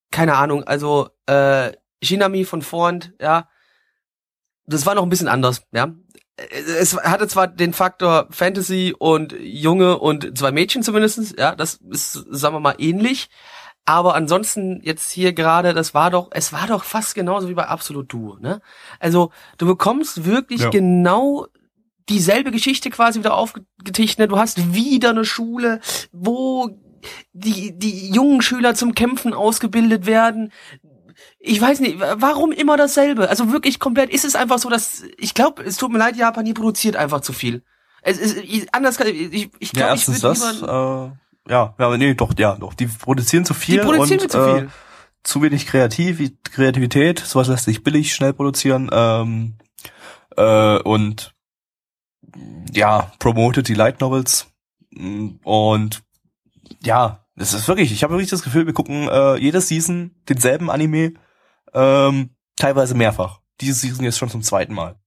keine Ahnung, also äh, Shinami von Front, ja, das war noch ein bisschen anders, ja. Es hatte zwar den Faktor Fantasy und Junge und zwei Mädchen zumindestens, ja, das ist, sagen wir mal, ähnlich. Aber ansonsten jetzt hier gerade, das war doch, es war doch fast genauso wie bei Absolut Duo, ne? Also du bekommst wirklich Ja. genau dieselbe Geschichte quasi wieder aufgetischt, ne? Du hast wieder eine Schule, wo die, die jungen Schüler zum Kämpfen ausgebildet werden. Ich weiß nicht, warum immer dasselbe? Also wirklich komplett, ist es einfach so, dass, ich glaube, es tut mir leid, Japan, ihr produziert einfach zu viel. Es ist, ich, anders ich, ich, ich Ja, glaube, ich erstens würde das, lieber, äh, ja, ja, aber nee, doch, ja, doch. Die produzieren zu viel die produzieren und zu viel. Äh, zu wenig Kreativ Kreativität. Sowas lässt sich billig schnell produzieren ähm, äh, und ja, promotet die Light Novels und ja, das ist wirklich. Ich habe wirklich das Gefühl, wir gucken äh, jede Season denselben Anime, ähm, teilweise mehrfach. Diese Season jetzt schon zum zweiten Mal.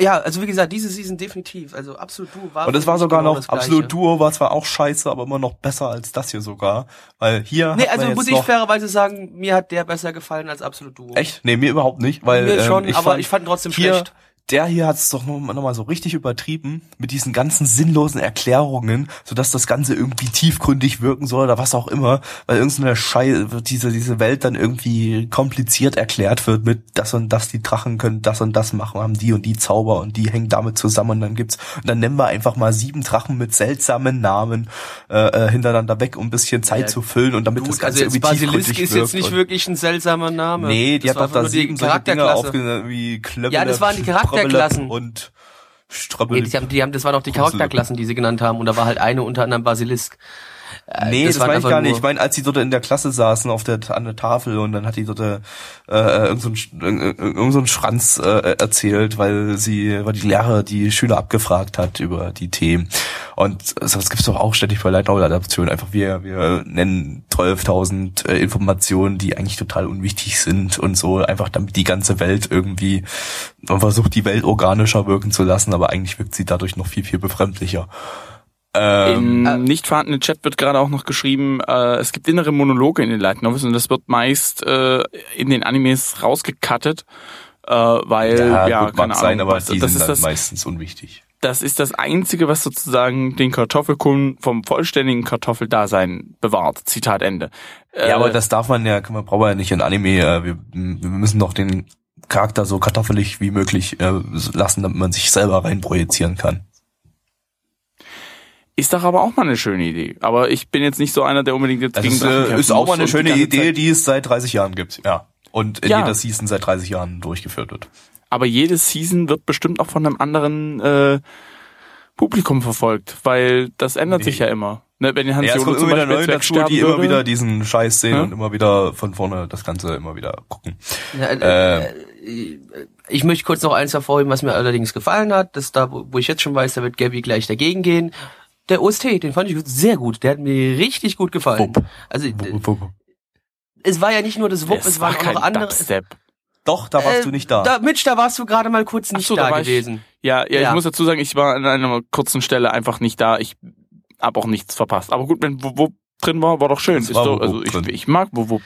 Ja, also wie gesagt, diese Season definitiv. Also Absolut Duo war. Und es war sogar genau noch. Absolut Duo war zwar auch scheiße, aber immer noch besser als das hier sogar. Weil hier Nee, also muss ich fairerweise sagen, mir hat der besser gefallen als Absolut Duo. Echt? Nee, mir überhaupt nicht, weil Mir ähm, schon, ich aber fand, ich fand ihn trotzdem hier, schlecht. Der hier hat es doch nochmal noch mal so richtig übertrieben mit diesen ganzen sinnlosen Erklärungen, sodass das Ganze irgendwie tiefgründig wirken soll oder was auch immer, weil irgendeine Scheiße, diese, diese Welt dann irgendwie kompliziert erklärt wird mit das und das, die Drachen können das und das machen, haben die und die Zauber und die hängen damit zusammen und dann gibt's, und dann nennen wir einfach mal sieben Drachen mit seltsamen Namen äh, äh, hintereinander weg, um ein bisschen Zeit Ja, zu füllen und damit das Gut, Ganze also irgendwie Basilisk tiefgründig ist jetzt nicht wirklich ein seltsamer Name. Nee, die Das hat doch da sieben solche Charakterklasse. aufgenommen, wie Klöbbel, Ja, das waren die Charakterklassen. und Nee, Strabbel. die haben, die haben, das waren doch die Charakterklassen, die sie genannt haben, und da war halt eine unter anderem Basilisk. Äh, Nee, das, waren meine ich gar nicht. Ich meine, als die dort in der Klasse saßen auf der an der Tafel und dann hat die dort äh, äh, irgend so ein, Sch- irgend irgend so ein Schranz äh, erzählt, weil sie, weil die Lehrer die Schüler abgefragt hat über die Themen. Und so, das gibt's doch auch ständig bei Light Novel Adaptionen. Einfach wir, wir nennen 12.000 äh, Informationen, die eigentlich total unwichtig sind und so, einfach damit die ganze Welt irgendwie, man versucht die Welt organischer wirken zu lassen, aber eigentlich wirkt sie dadurch noch viel, viel befremdlicher. Ähm, Im nicht vorhandenen Chat wird gerade auch noch geschrieben, äh, es gibt innere Monologe in den Light Novels und das wird meist äh, in den Animes rausgecuttet, äh, weil ja, ja, gut, keine mag sein, Ahnung, aber du, die das sind ist dann das, meistens unwichtig. das ist das einzige, was sozusagen den Kartoffelkuchen vom vollständigen Kartoffeldasein bewahrt. Zitat Ende. Ja, Äh, aber das darf man ja, kann man braucht man ja nicht in Anime. äh, Wir, wir müssen doch den Charakter so kartoffelig wie möglich äh, lassen, damit man sich selber reinprojizieren kann. Ist doch aber auch mal eine schöne Idee. Aber ich bin jetzt nicht so einer, der unbedingt jetzt Das gegen ist, Drachen äh, kämpfen ist auch mal eine die schöne ganze Idee, Zeit- die es seit 30 Jahren gibt. Ja. Und in Ja. jeder Season seit 30 Jahren durchgeführt wird. Aber jede Season wird bestimmt auch von einem anderen äh, Publikum verfolgt, weil das ändert Nee. sich ja immer. Ne, wenn Hans Ja, es Jolo kommt zum immer wieder Beispiel neue dazu, die immer würde. wieder diesen Scheiß sehen Ja? und immer wieder von vorne das Ganze immer wieder gucken. Ja, äh, ich möchte kurz noch eins hervorheben, was mir allerdings gefallen hat. Das ist da, wo wo ich jetzt schon weiß, da wird Gabby gleich dagegen gehen. Der OST, den fand ich sehr gut. Der hat mir richtig gut gefallen. Wupp. Also äh, Wupp, wupp, es war ja nicht nur das Wupp, es es war waren auch kein noch andere. Dubstep. Doch, da warst Äh, du nicht da. Da, Mitch, da warst du gerade mal kurz nicht so, da da war ich- gewesen. Ja, ja, Ja. ich muss dazu sagen, ich war an einer kurzen Stelle einfach nicht da. Ich hab auch nichts verpasst. Aber gut, wenn Wupp drin war, war doch schön. War doch, Wupp also Wupp ich, drin. ich mag Wupp Wupp.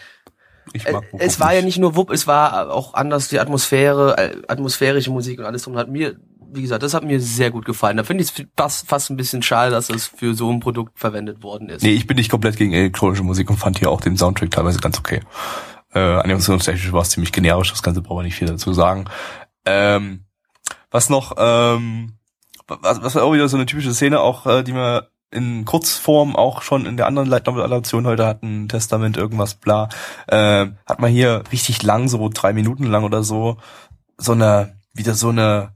Ich Äh, mag Wupp es war ja nicht. nicht nur Wupp, es war auch anders die Atmosphäre, äh, atmosphärische Musik und alles drum hat mir, wie gesagt, das hat mir sehr gut gefallen. Da finde ich es fast, fast ein bisschen schade, dass das für so ein Produkt verwendet worden ist. Nee, ich bin nicht komplett gegen elektronische Musik und fand hier auch den Soundtrack teilweise ganz okay. Äh, animationstechnisch war es ziemlich generisch, das Ganze braucht man nicht viel dazu sagen. Ähm, was noch, ähm, was, was war auch wieder so eine typische Szene, auch äh, die wir in Kurzform auch schon in der anderen Light Novel Adaption heute hatten, Testament, irgendwas, bla, äh, hat man hier richtig lang, so drei Minuten lang oder so, so eine, wieder so eine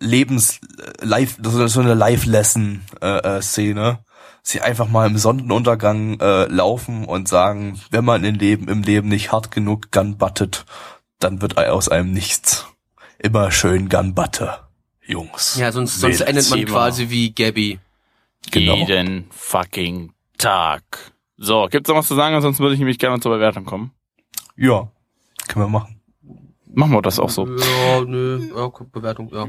Lebens, Live, so so eine Live-Lesson, äh, äh, Szene. Sie einfach mal im Sonnenuntergang äh, laufen und sagen, wenn man im Leben, im Leben nicht hart genug gunbuttet, dann wird aus einem nichts. Immer schön gunbutte, Jungs. Ja, sonst, sonst Mädels. endet man Thema. quasi wie Gabby. Genau. Jeden fucking Tag. So, gibt's noch was zu sagen? Ansonsten würde ich nämlich gerne zur Bewertung kommen. Ja, können wir machen. Machen wir das auch so. Ja, nö, ja, guck, Bewertung, ja.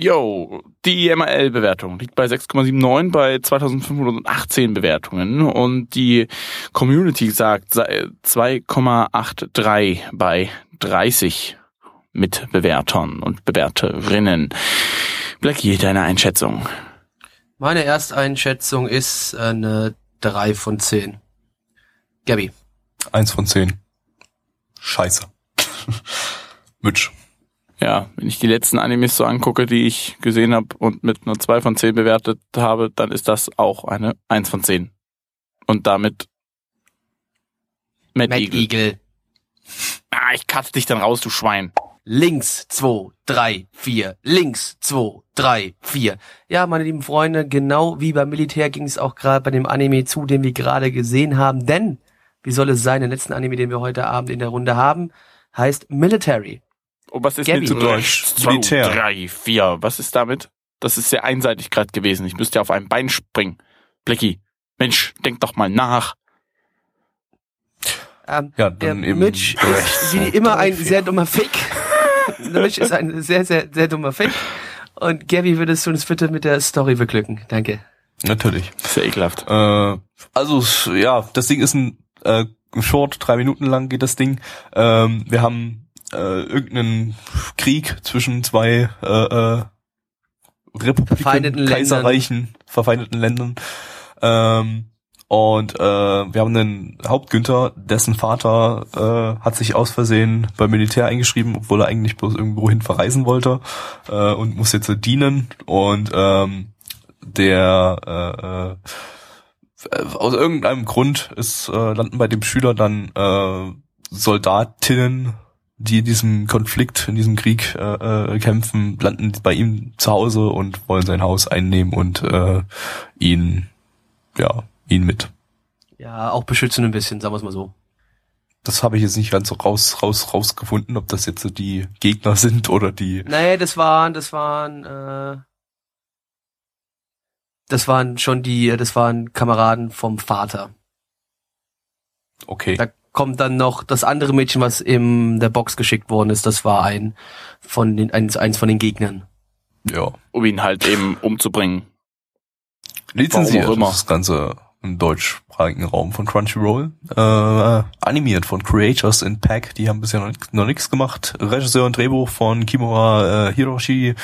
Yo, die MRL-Bewertung liegt bei 6,79 bei 2518 Bewertungen und die Community sagt sei 2,83 bei 30 Mitbewertern und Bewerterinnen. Blackie, deine Einschätzung. Meine Ersteinschätzung ist eine 3 von 10. Gabby. Eins von zehn. Scheiße. Mitch. Ja, wenn ich die letzten Animes so angucke, die ich gesehen habe und mit einer 2 von 10 bewertet habe, dann ist das auch eine 1 von 10. Und damit Mad, Mad Eagle. Eagle. Ah, ich katze dich dann raus, du Schwein. Links 2, 3, 4. Links 2, 3, 4. Ja, meine lieben Freunde, genau wie beim Militär ging es auch gerade bei dem Anime zu, den wir gerade gesehen haben. Denn, wie soll es sein, der letzten Anime, den wir heute Abend in der Runde haben, heißt Military. Oh, was ist Gabby. mit zu Deutsch? Zwei, Militär. drei, vier. Was ist damit? Das ist sehr einseitig gerade gewesen. Ich müsste ja auf ein Bein springen. Blicky, Mensch, denk doch mal nach. Ähm, Ja, der dann eben Mitch ist wie immer ein sehr dummer Fick. der Mitch ist ein sehr, sehr, sehr dummer Fick. Und Gabby, würdest du uns bitte mit der Story beglücken? Danke. Natürlich. Sehr ekelhaft. Äh, also ja, das Ding ist ein äh, Short, drei Minuten lang geht das Ding. Ähm, wir haben äh, irgendeinen Krieg zwischen zwei äh, äh, Republiken, Verfeindeten Ländern. Kaiserreichen, verfeindeten Ländern. Ähm, und äh, wir haben einen Hauptgünther, dessen Vater äh, hat sich aus Versehen beim Militär eingeschrieben, obwohl er eigentlich bloß irgendwo hin verreisen wollte äh, und muss jetzt dienen. Und ähm, der äh, äh, aus irgendeinem Grund ist, äh, landen bei dem Schüler dann äh, Soldatinnen, die in diesem Konflikt, in diesem Krieg äh, äh, kämpfen, landen bei ihm zu Hause und wollen sein Haus einnehmen und äh, ihn, ja, ihn mit. Ja, auch beschützen ein bisschen, sagen wir es mal so. Das habe ich jetzt nicht ganz so raus, raus, rausgefunden, ob das jetzt so die Gegner sind oder die. Nee, das waren, das waren, äh, das waren schon die, das waren Kameraden vom Vater. Okay. Da kommt dann noch das andere Mädchen, was in der Box geschickt worden ist, das war ein von den, eins, eins von den Gegnern. Ja. Um ihn halt eben umzubringen. Lizenziert immer. das Ganze im deutschsprachigen Raum von Crunchyroll. Äh, animiert von Creators in Pack, die haben bisher noch nichts gemacht. Regisseur und Drehbuch von Kimura äh, Hiroshi,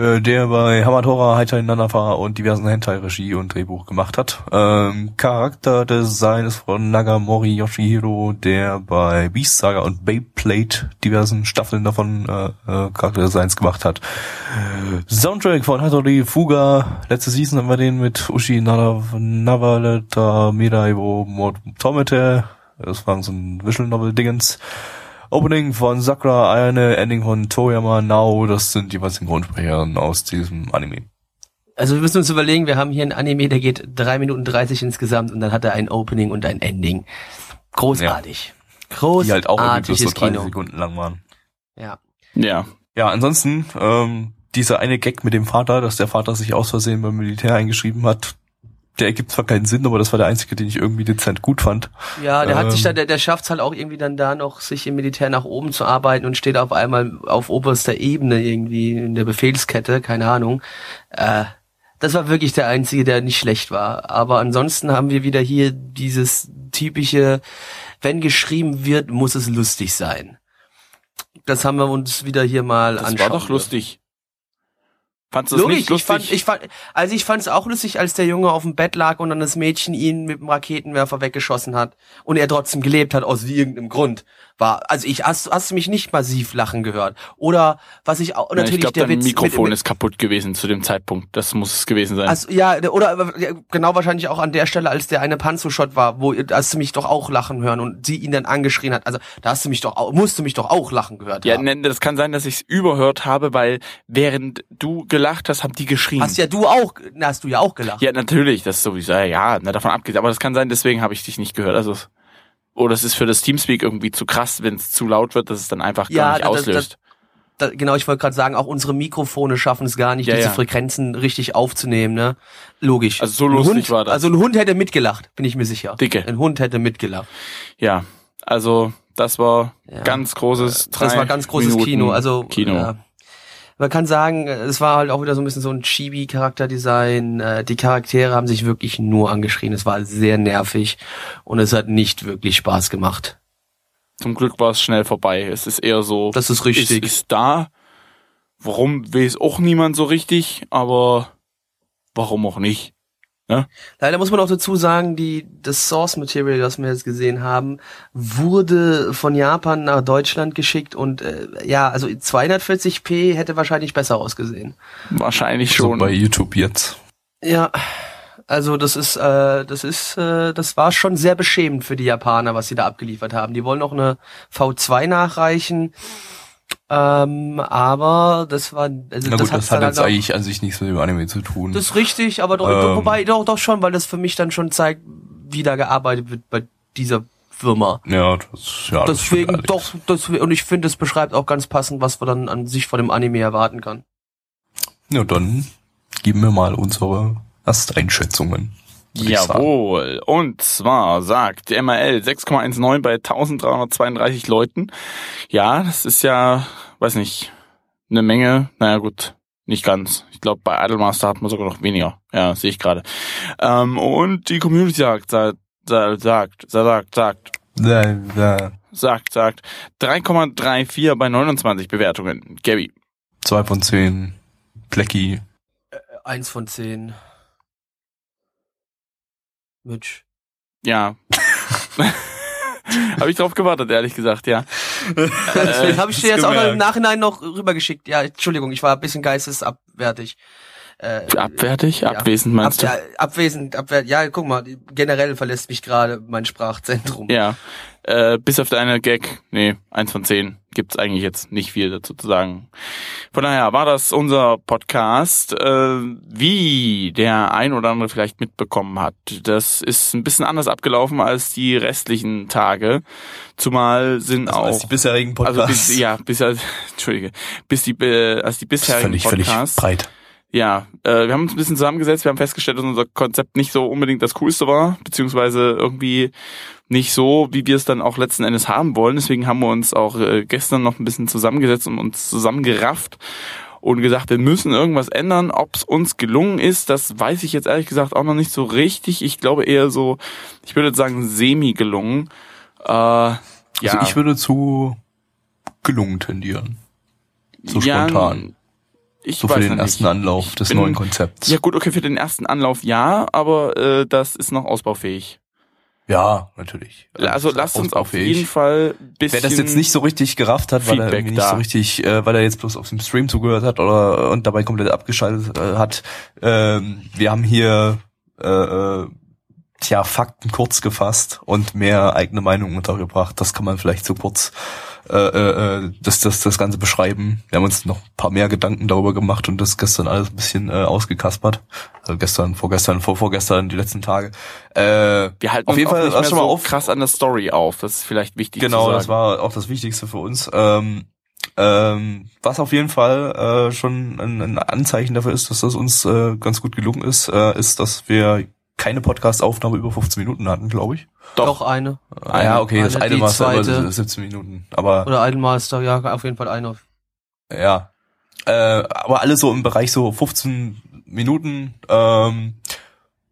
äh, der bei Hamatora, Heitai Nanafa und diversen Hentai-Regie und Drehbuch gemacht hat. Ähm, Charakterdesign ist von Nagamori Yoshihiro, der bei Beast Saga und Beyblade diversen Staffeln davon äh, äh, Charakterdesigns gemacht hat. Soundtrack von Hattori Fuga. Letzte Season haben wir den mit Ushi Navaleta Miraibo Tomete. Das war so ein Visual Novel Dingens. Opening von Sakura Ayane, Ending von Toyama Now. Das sind jeweils Synchronsprecherinnen aus diesem Anime. Also wir müssen uns überlegen, wir haben hier ein Anime, der geht drei Minuten 30 insgesamt und dann hat er ein Opening und ein Ending. Großartig. Großartiges Die halt auch irgendwie so 30 Kino. Sekunden lang waren. Ja. Ja. Ja, ansonsten, ähm, dieser eine Gag mit dem Vater, dass der Vater sich aus Versehen beim Militär eingeschrieben hat, der ergibt zwar keinen Sinn, aber das war der einzige, den ich irgendwie dezent gut fand. Ja, der hat sich Ähm. da, der, der schafft es halt auch irgendwie dann da noch, sich im Militär nach oben zu arbeiten und steht auf einmal auf oberster Ebene irgendwie in der Befehlskette, keine Ahnung. Äh, das war wirklich der einzige, der nicht schlecht war. Aber ansonsten haben wir wieder hier dieses typische, wenn geschrieben wird, muss es lustig sein. Das haben wir uns wieder hier mal Das anschauen. war doch lustig. Fandst du das Logisch, nicht lustig? ich fand, ich fand, also ich fand es auch lustig, als der Junge auf dem Bett lag und dann das Mädchen ihn mit dem Raketenwerfer weggeschossen hat und er trotzdem gelebt hat aus irgendeinem Grund. War, also ich hast, hast du mich nicht massiv lachen gehört. Oder was ich auch Ja, natürlich ich glaube, der dein Witz Mikrofon mit, mit, ist kaputt gewesen zu dem Zeitpunkt. Das muss es gewesen sein. also, ja, der- oder ja, genau wahrscheinlich auch an der Stelle, als der eine Panzo-Shot war, wo hast du mich doch auch lachen hören und sie ihn dann angeschrien hat. Also da hast du mich doch auch, musst du mich doch auch lachen gehört ja, haben. ne, das kann sein, dass ich es überhört habe, weil während du gelacht hast, haben die geschrien. Hast ja du auch, hast du ja auch gelacht. Ja, natürlich, das ist sowieso, ja, ja, davon abgesehen. Aber das kann sein, deswegen habe ich dich nicht gehört. Also, oder es ist für das Teamspeak irgendwie zu krass, wenn es zu laut wird, dass es dann einfach Ja, gar nicht das- das- auslöst. da, genau, ich wollte gerade sagen, auch unsere Mikrofone schaffen es gar nicht, Ja, diese ja. Frequenzen richtig aufzunehmen, ne? Logisch. Also so Ein lustig Hund, war das. Also ein Hund hätte mitgelacht, bin ich mir sicher. Dicke. Ein Hund hätte mitgelacht. ja, also das war ganz großes Das war ganz großes Minuten Kino. Also Kino. Man kann sagen, es war halt auch wieder so ein bisschen so ein Chibi-Charakterdesign. Äh, Die Charaktere haben sich wirklich nur angeschrien. Es war sehr nervig und es hat nicht wirklich Spaß gemacht. Zum Glück war es schnell vorbei. Es ist eher so, Das ist richtig. ist, ist da. Warum weiß auch niemand so richtig, aber warum auch nicht? Leider muss man auch dazu sagen, die, das Source Material, das wir jetzt gesehen haben, wurde von Japan nach Deutschland geschickt und äh, ja, also 240p hätte wahrscheinlich besser ausgesehen. Wahrscheinlich So schon. bei YouTube jetzt. Ja, also das ist, äh, das ist, äh, das war schon sehr beschämend für die Japaner, was sie da abgeliefert haben. Die wollen noch eine V2 nachreichen, ähm, aber das war, also Na gut, das, hat's hat jetzt auch- eigentlich an sich nichts mit dem Anime zu tun. Das ist richtig, aber doch, Ähm. wobei doch doch schon, weil das für mich dann schon zeigt, wie da gearbeitet wird bei dieser Firma. ja, das, ja, das Deswegen doch, allerdings. das, und ich finde, es beschreibt auch ganz passend, was man dann an sich von dem Anime erwarten kann. Ja, dann geben wir mal unsere Ersteinschätzungen. Jawohl. Und zwar sagt MRL 6,19 bei 1332 Leuten. Ja, das ist ja, weiß nicht, eine Menge. Naja, gut, nicht ganz. Ich glaube, bei Idolmaster hat man sogar noch weniger. Ja, sehe ich gerade. Ähm, und die Community sagt, sagt, sagt, sagt, sagt, sagt. Sagt, sagt. 3,34 bei 29 Bewertungen. Gabby. 2 von 10. Blacky. 1 von 10. Wünsch. Ja. habe ich drauf gewartet, ehrlich gesagt, ja. Deswegen äh, habe ich dir jetzt gemerkt. auch im Nachhinein noch rübergeschickt. Ja, Entschuldigung, ich war ein bisschen geistesabwertig. Äh, abwertig? Ja. Abwesend meinst Ab, du? Ja, abwesend, abwertig. Ja, guck mal, generell verlässt mich gerade mein Sprachzentrum. Ja. Äh, bis auf deine Gag, nee, eins von zehn gibt's eigentlich jetzt nicht viel dazu zu sagen. Von daher war das unser Podcast. Äh, wie der ein oder andere vielleicht mitbekommen hat, das ist ein bisschen anders abgelaufen als die restlichen Tage. Zumal sind Also auch als die bisherigen Podcasts. also bis, ja, bis Entschuldige, bis die äh, als die bisherigen völlig, völlig Podcasts. breit. Ja, äh, wir haben uns ein bisschen zusammengesetzt, wir haben festgestellt, dass unser Konzept nicht so unbedingt das coolste war, beziehungsweise irgendwie nicht so, wie wir es dann auch letzten Endes haben wollen. Deswegen haben wir uns auch äh, gestern noch ein bisschen zusammengesetzt und uns zusammengerafft und gesagt, wir müssen irgendwas ändern. Ob es uns gelungen ist, das weiß ich jetzt ehrlich gesagt auch noch nicht so richtig. Ich glaube eher so, ich würde sagen, semi gelungen. Äh, ja, Also ich würde zu gelungen tendieren. So ja, spontan. Ich So für den ersten nicht. Anlauf des bin- neuen Konzepts. Ja gut, okay, für den ersten Anlauf ja, aber äh, das ist noch ausbaufähig. Ja, natürlich. Also lasst uns auf jeden Fall bisschen... Wer das jetzt nicht so richtig gerafft hat, weil er Feedback nicht da. so richtig, äh, weil er jetzt bloß auf dem Stream zugehört hat oder und dabei komplett abgeschaltet äh, hat, ähm, wir haben hier äh, äh, tja Fakten kurz gefasst und mehr eigene Meinung untergebracht. Das kann man vielleicht so kurz äh, äh, das, das, das Ganze beschreiben. Wir haben uns noch ein paar mehr Gedanken darüber gemacht und das gestern alles ein bisschen äh, ausgekaspert. Also gestern, vorgestern, vor, vorgestern, die letzten Tage. Äh, Wir halten auf jeden Fall nicht schon mal so auf. krass an der Story auf. Das ist vielleicht wichtig Genau, das war auch das Wichtigste für uns. Ähm, ähm, was auf jeden Fall äh, schon ein, ein Anzeichen dafür ist, dass das uns äh, ganz gut gelungen ist, äh, ist, dass wir keine Podcast-Aufnahme über 15 Minuten hatten, glaube ich. Doch. Doch eine. Ah, ja, okay, das eine, eine die war es aber zweite. 17 Minuten. Aber Oder Idolmaster, ja, auf jeden Fall eine. ja. Äh, aber alles so im Bereich so 15 Minuten, ähm,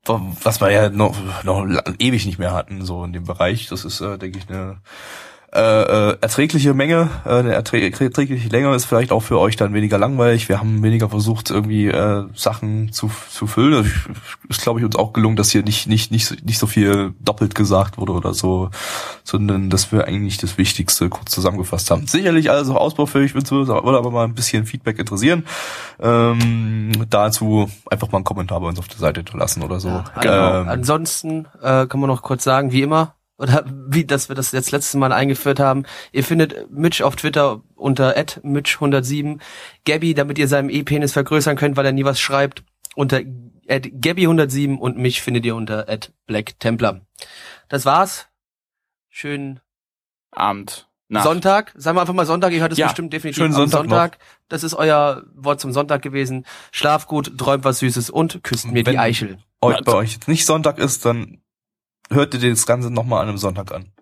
was wir ja noch, noch ewig nicht mehr hatten, so in dem Bereich. Das ist, äh, denke ich, eine äh, äh, erträgliche Menge, äh, eine erträ erträgliche Länge ist vielleicht auch für euch dann weniger langweilig. Wir haben weniger versucht, irgendwie äh, Sachen zu, zu füllen. Also, ist, glaube ich, uns auch gelungen, dass hier nicht, nicht, nicht, so- nicht so viel doppelt gesagt wurde oder so, sondern dass wir eigentlich das Wichtigste kurz zusammengefasst haben. Sicherlich alles noch ausbaufähig, würde würde aber mal ein bisschen Feedback interessieren. Ähm, dazu einfach mal einen Kommentar bei uns auf der Seite lassen oder so. Ja, genau. ähm, Ansonsten äh, kann man noch kurz sagen, wie immer, oder wie dass wir das jetzt letztes Mal eingeführt haben. Ihr findet Mitch auf Twitter unter @mitch107, Gabby, damit ihr seinem E-Penis vergrößern könnt, weil er nie was schreibt, unter @gabby107 und mich findet ihr unter @blacktemplar. Das war's. Schönen Abend. Nacht. Sonntag. Sagen wir einfach mal Sonntag. Ihr hört es Ja, bestimmt definitiv schönen Sonntag Sonntag. Das ist euer Wort zum Sonntag gewesen. Schlaf gut, träumt was Süßes und küsst mir Wenn- die Eichel. euch, bei euch jetzt nicht Sonntag ist, dann hört ihr das Ganze nochmal an einem Sonntag an.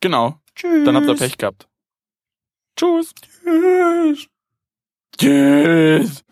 Genau. Dann habt ihr Pech gehabt. Tschüss. Tschüss. Tschüss.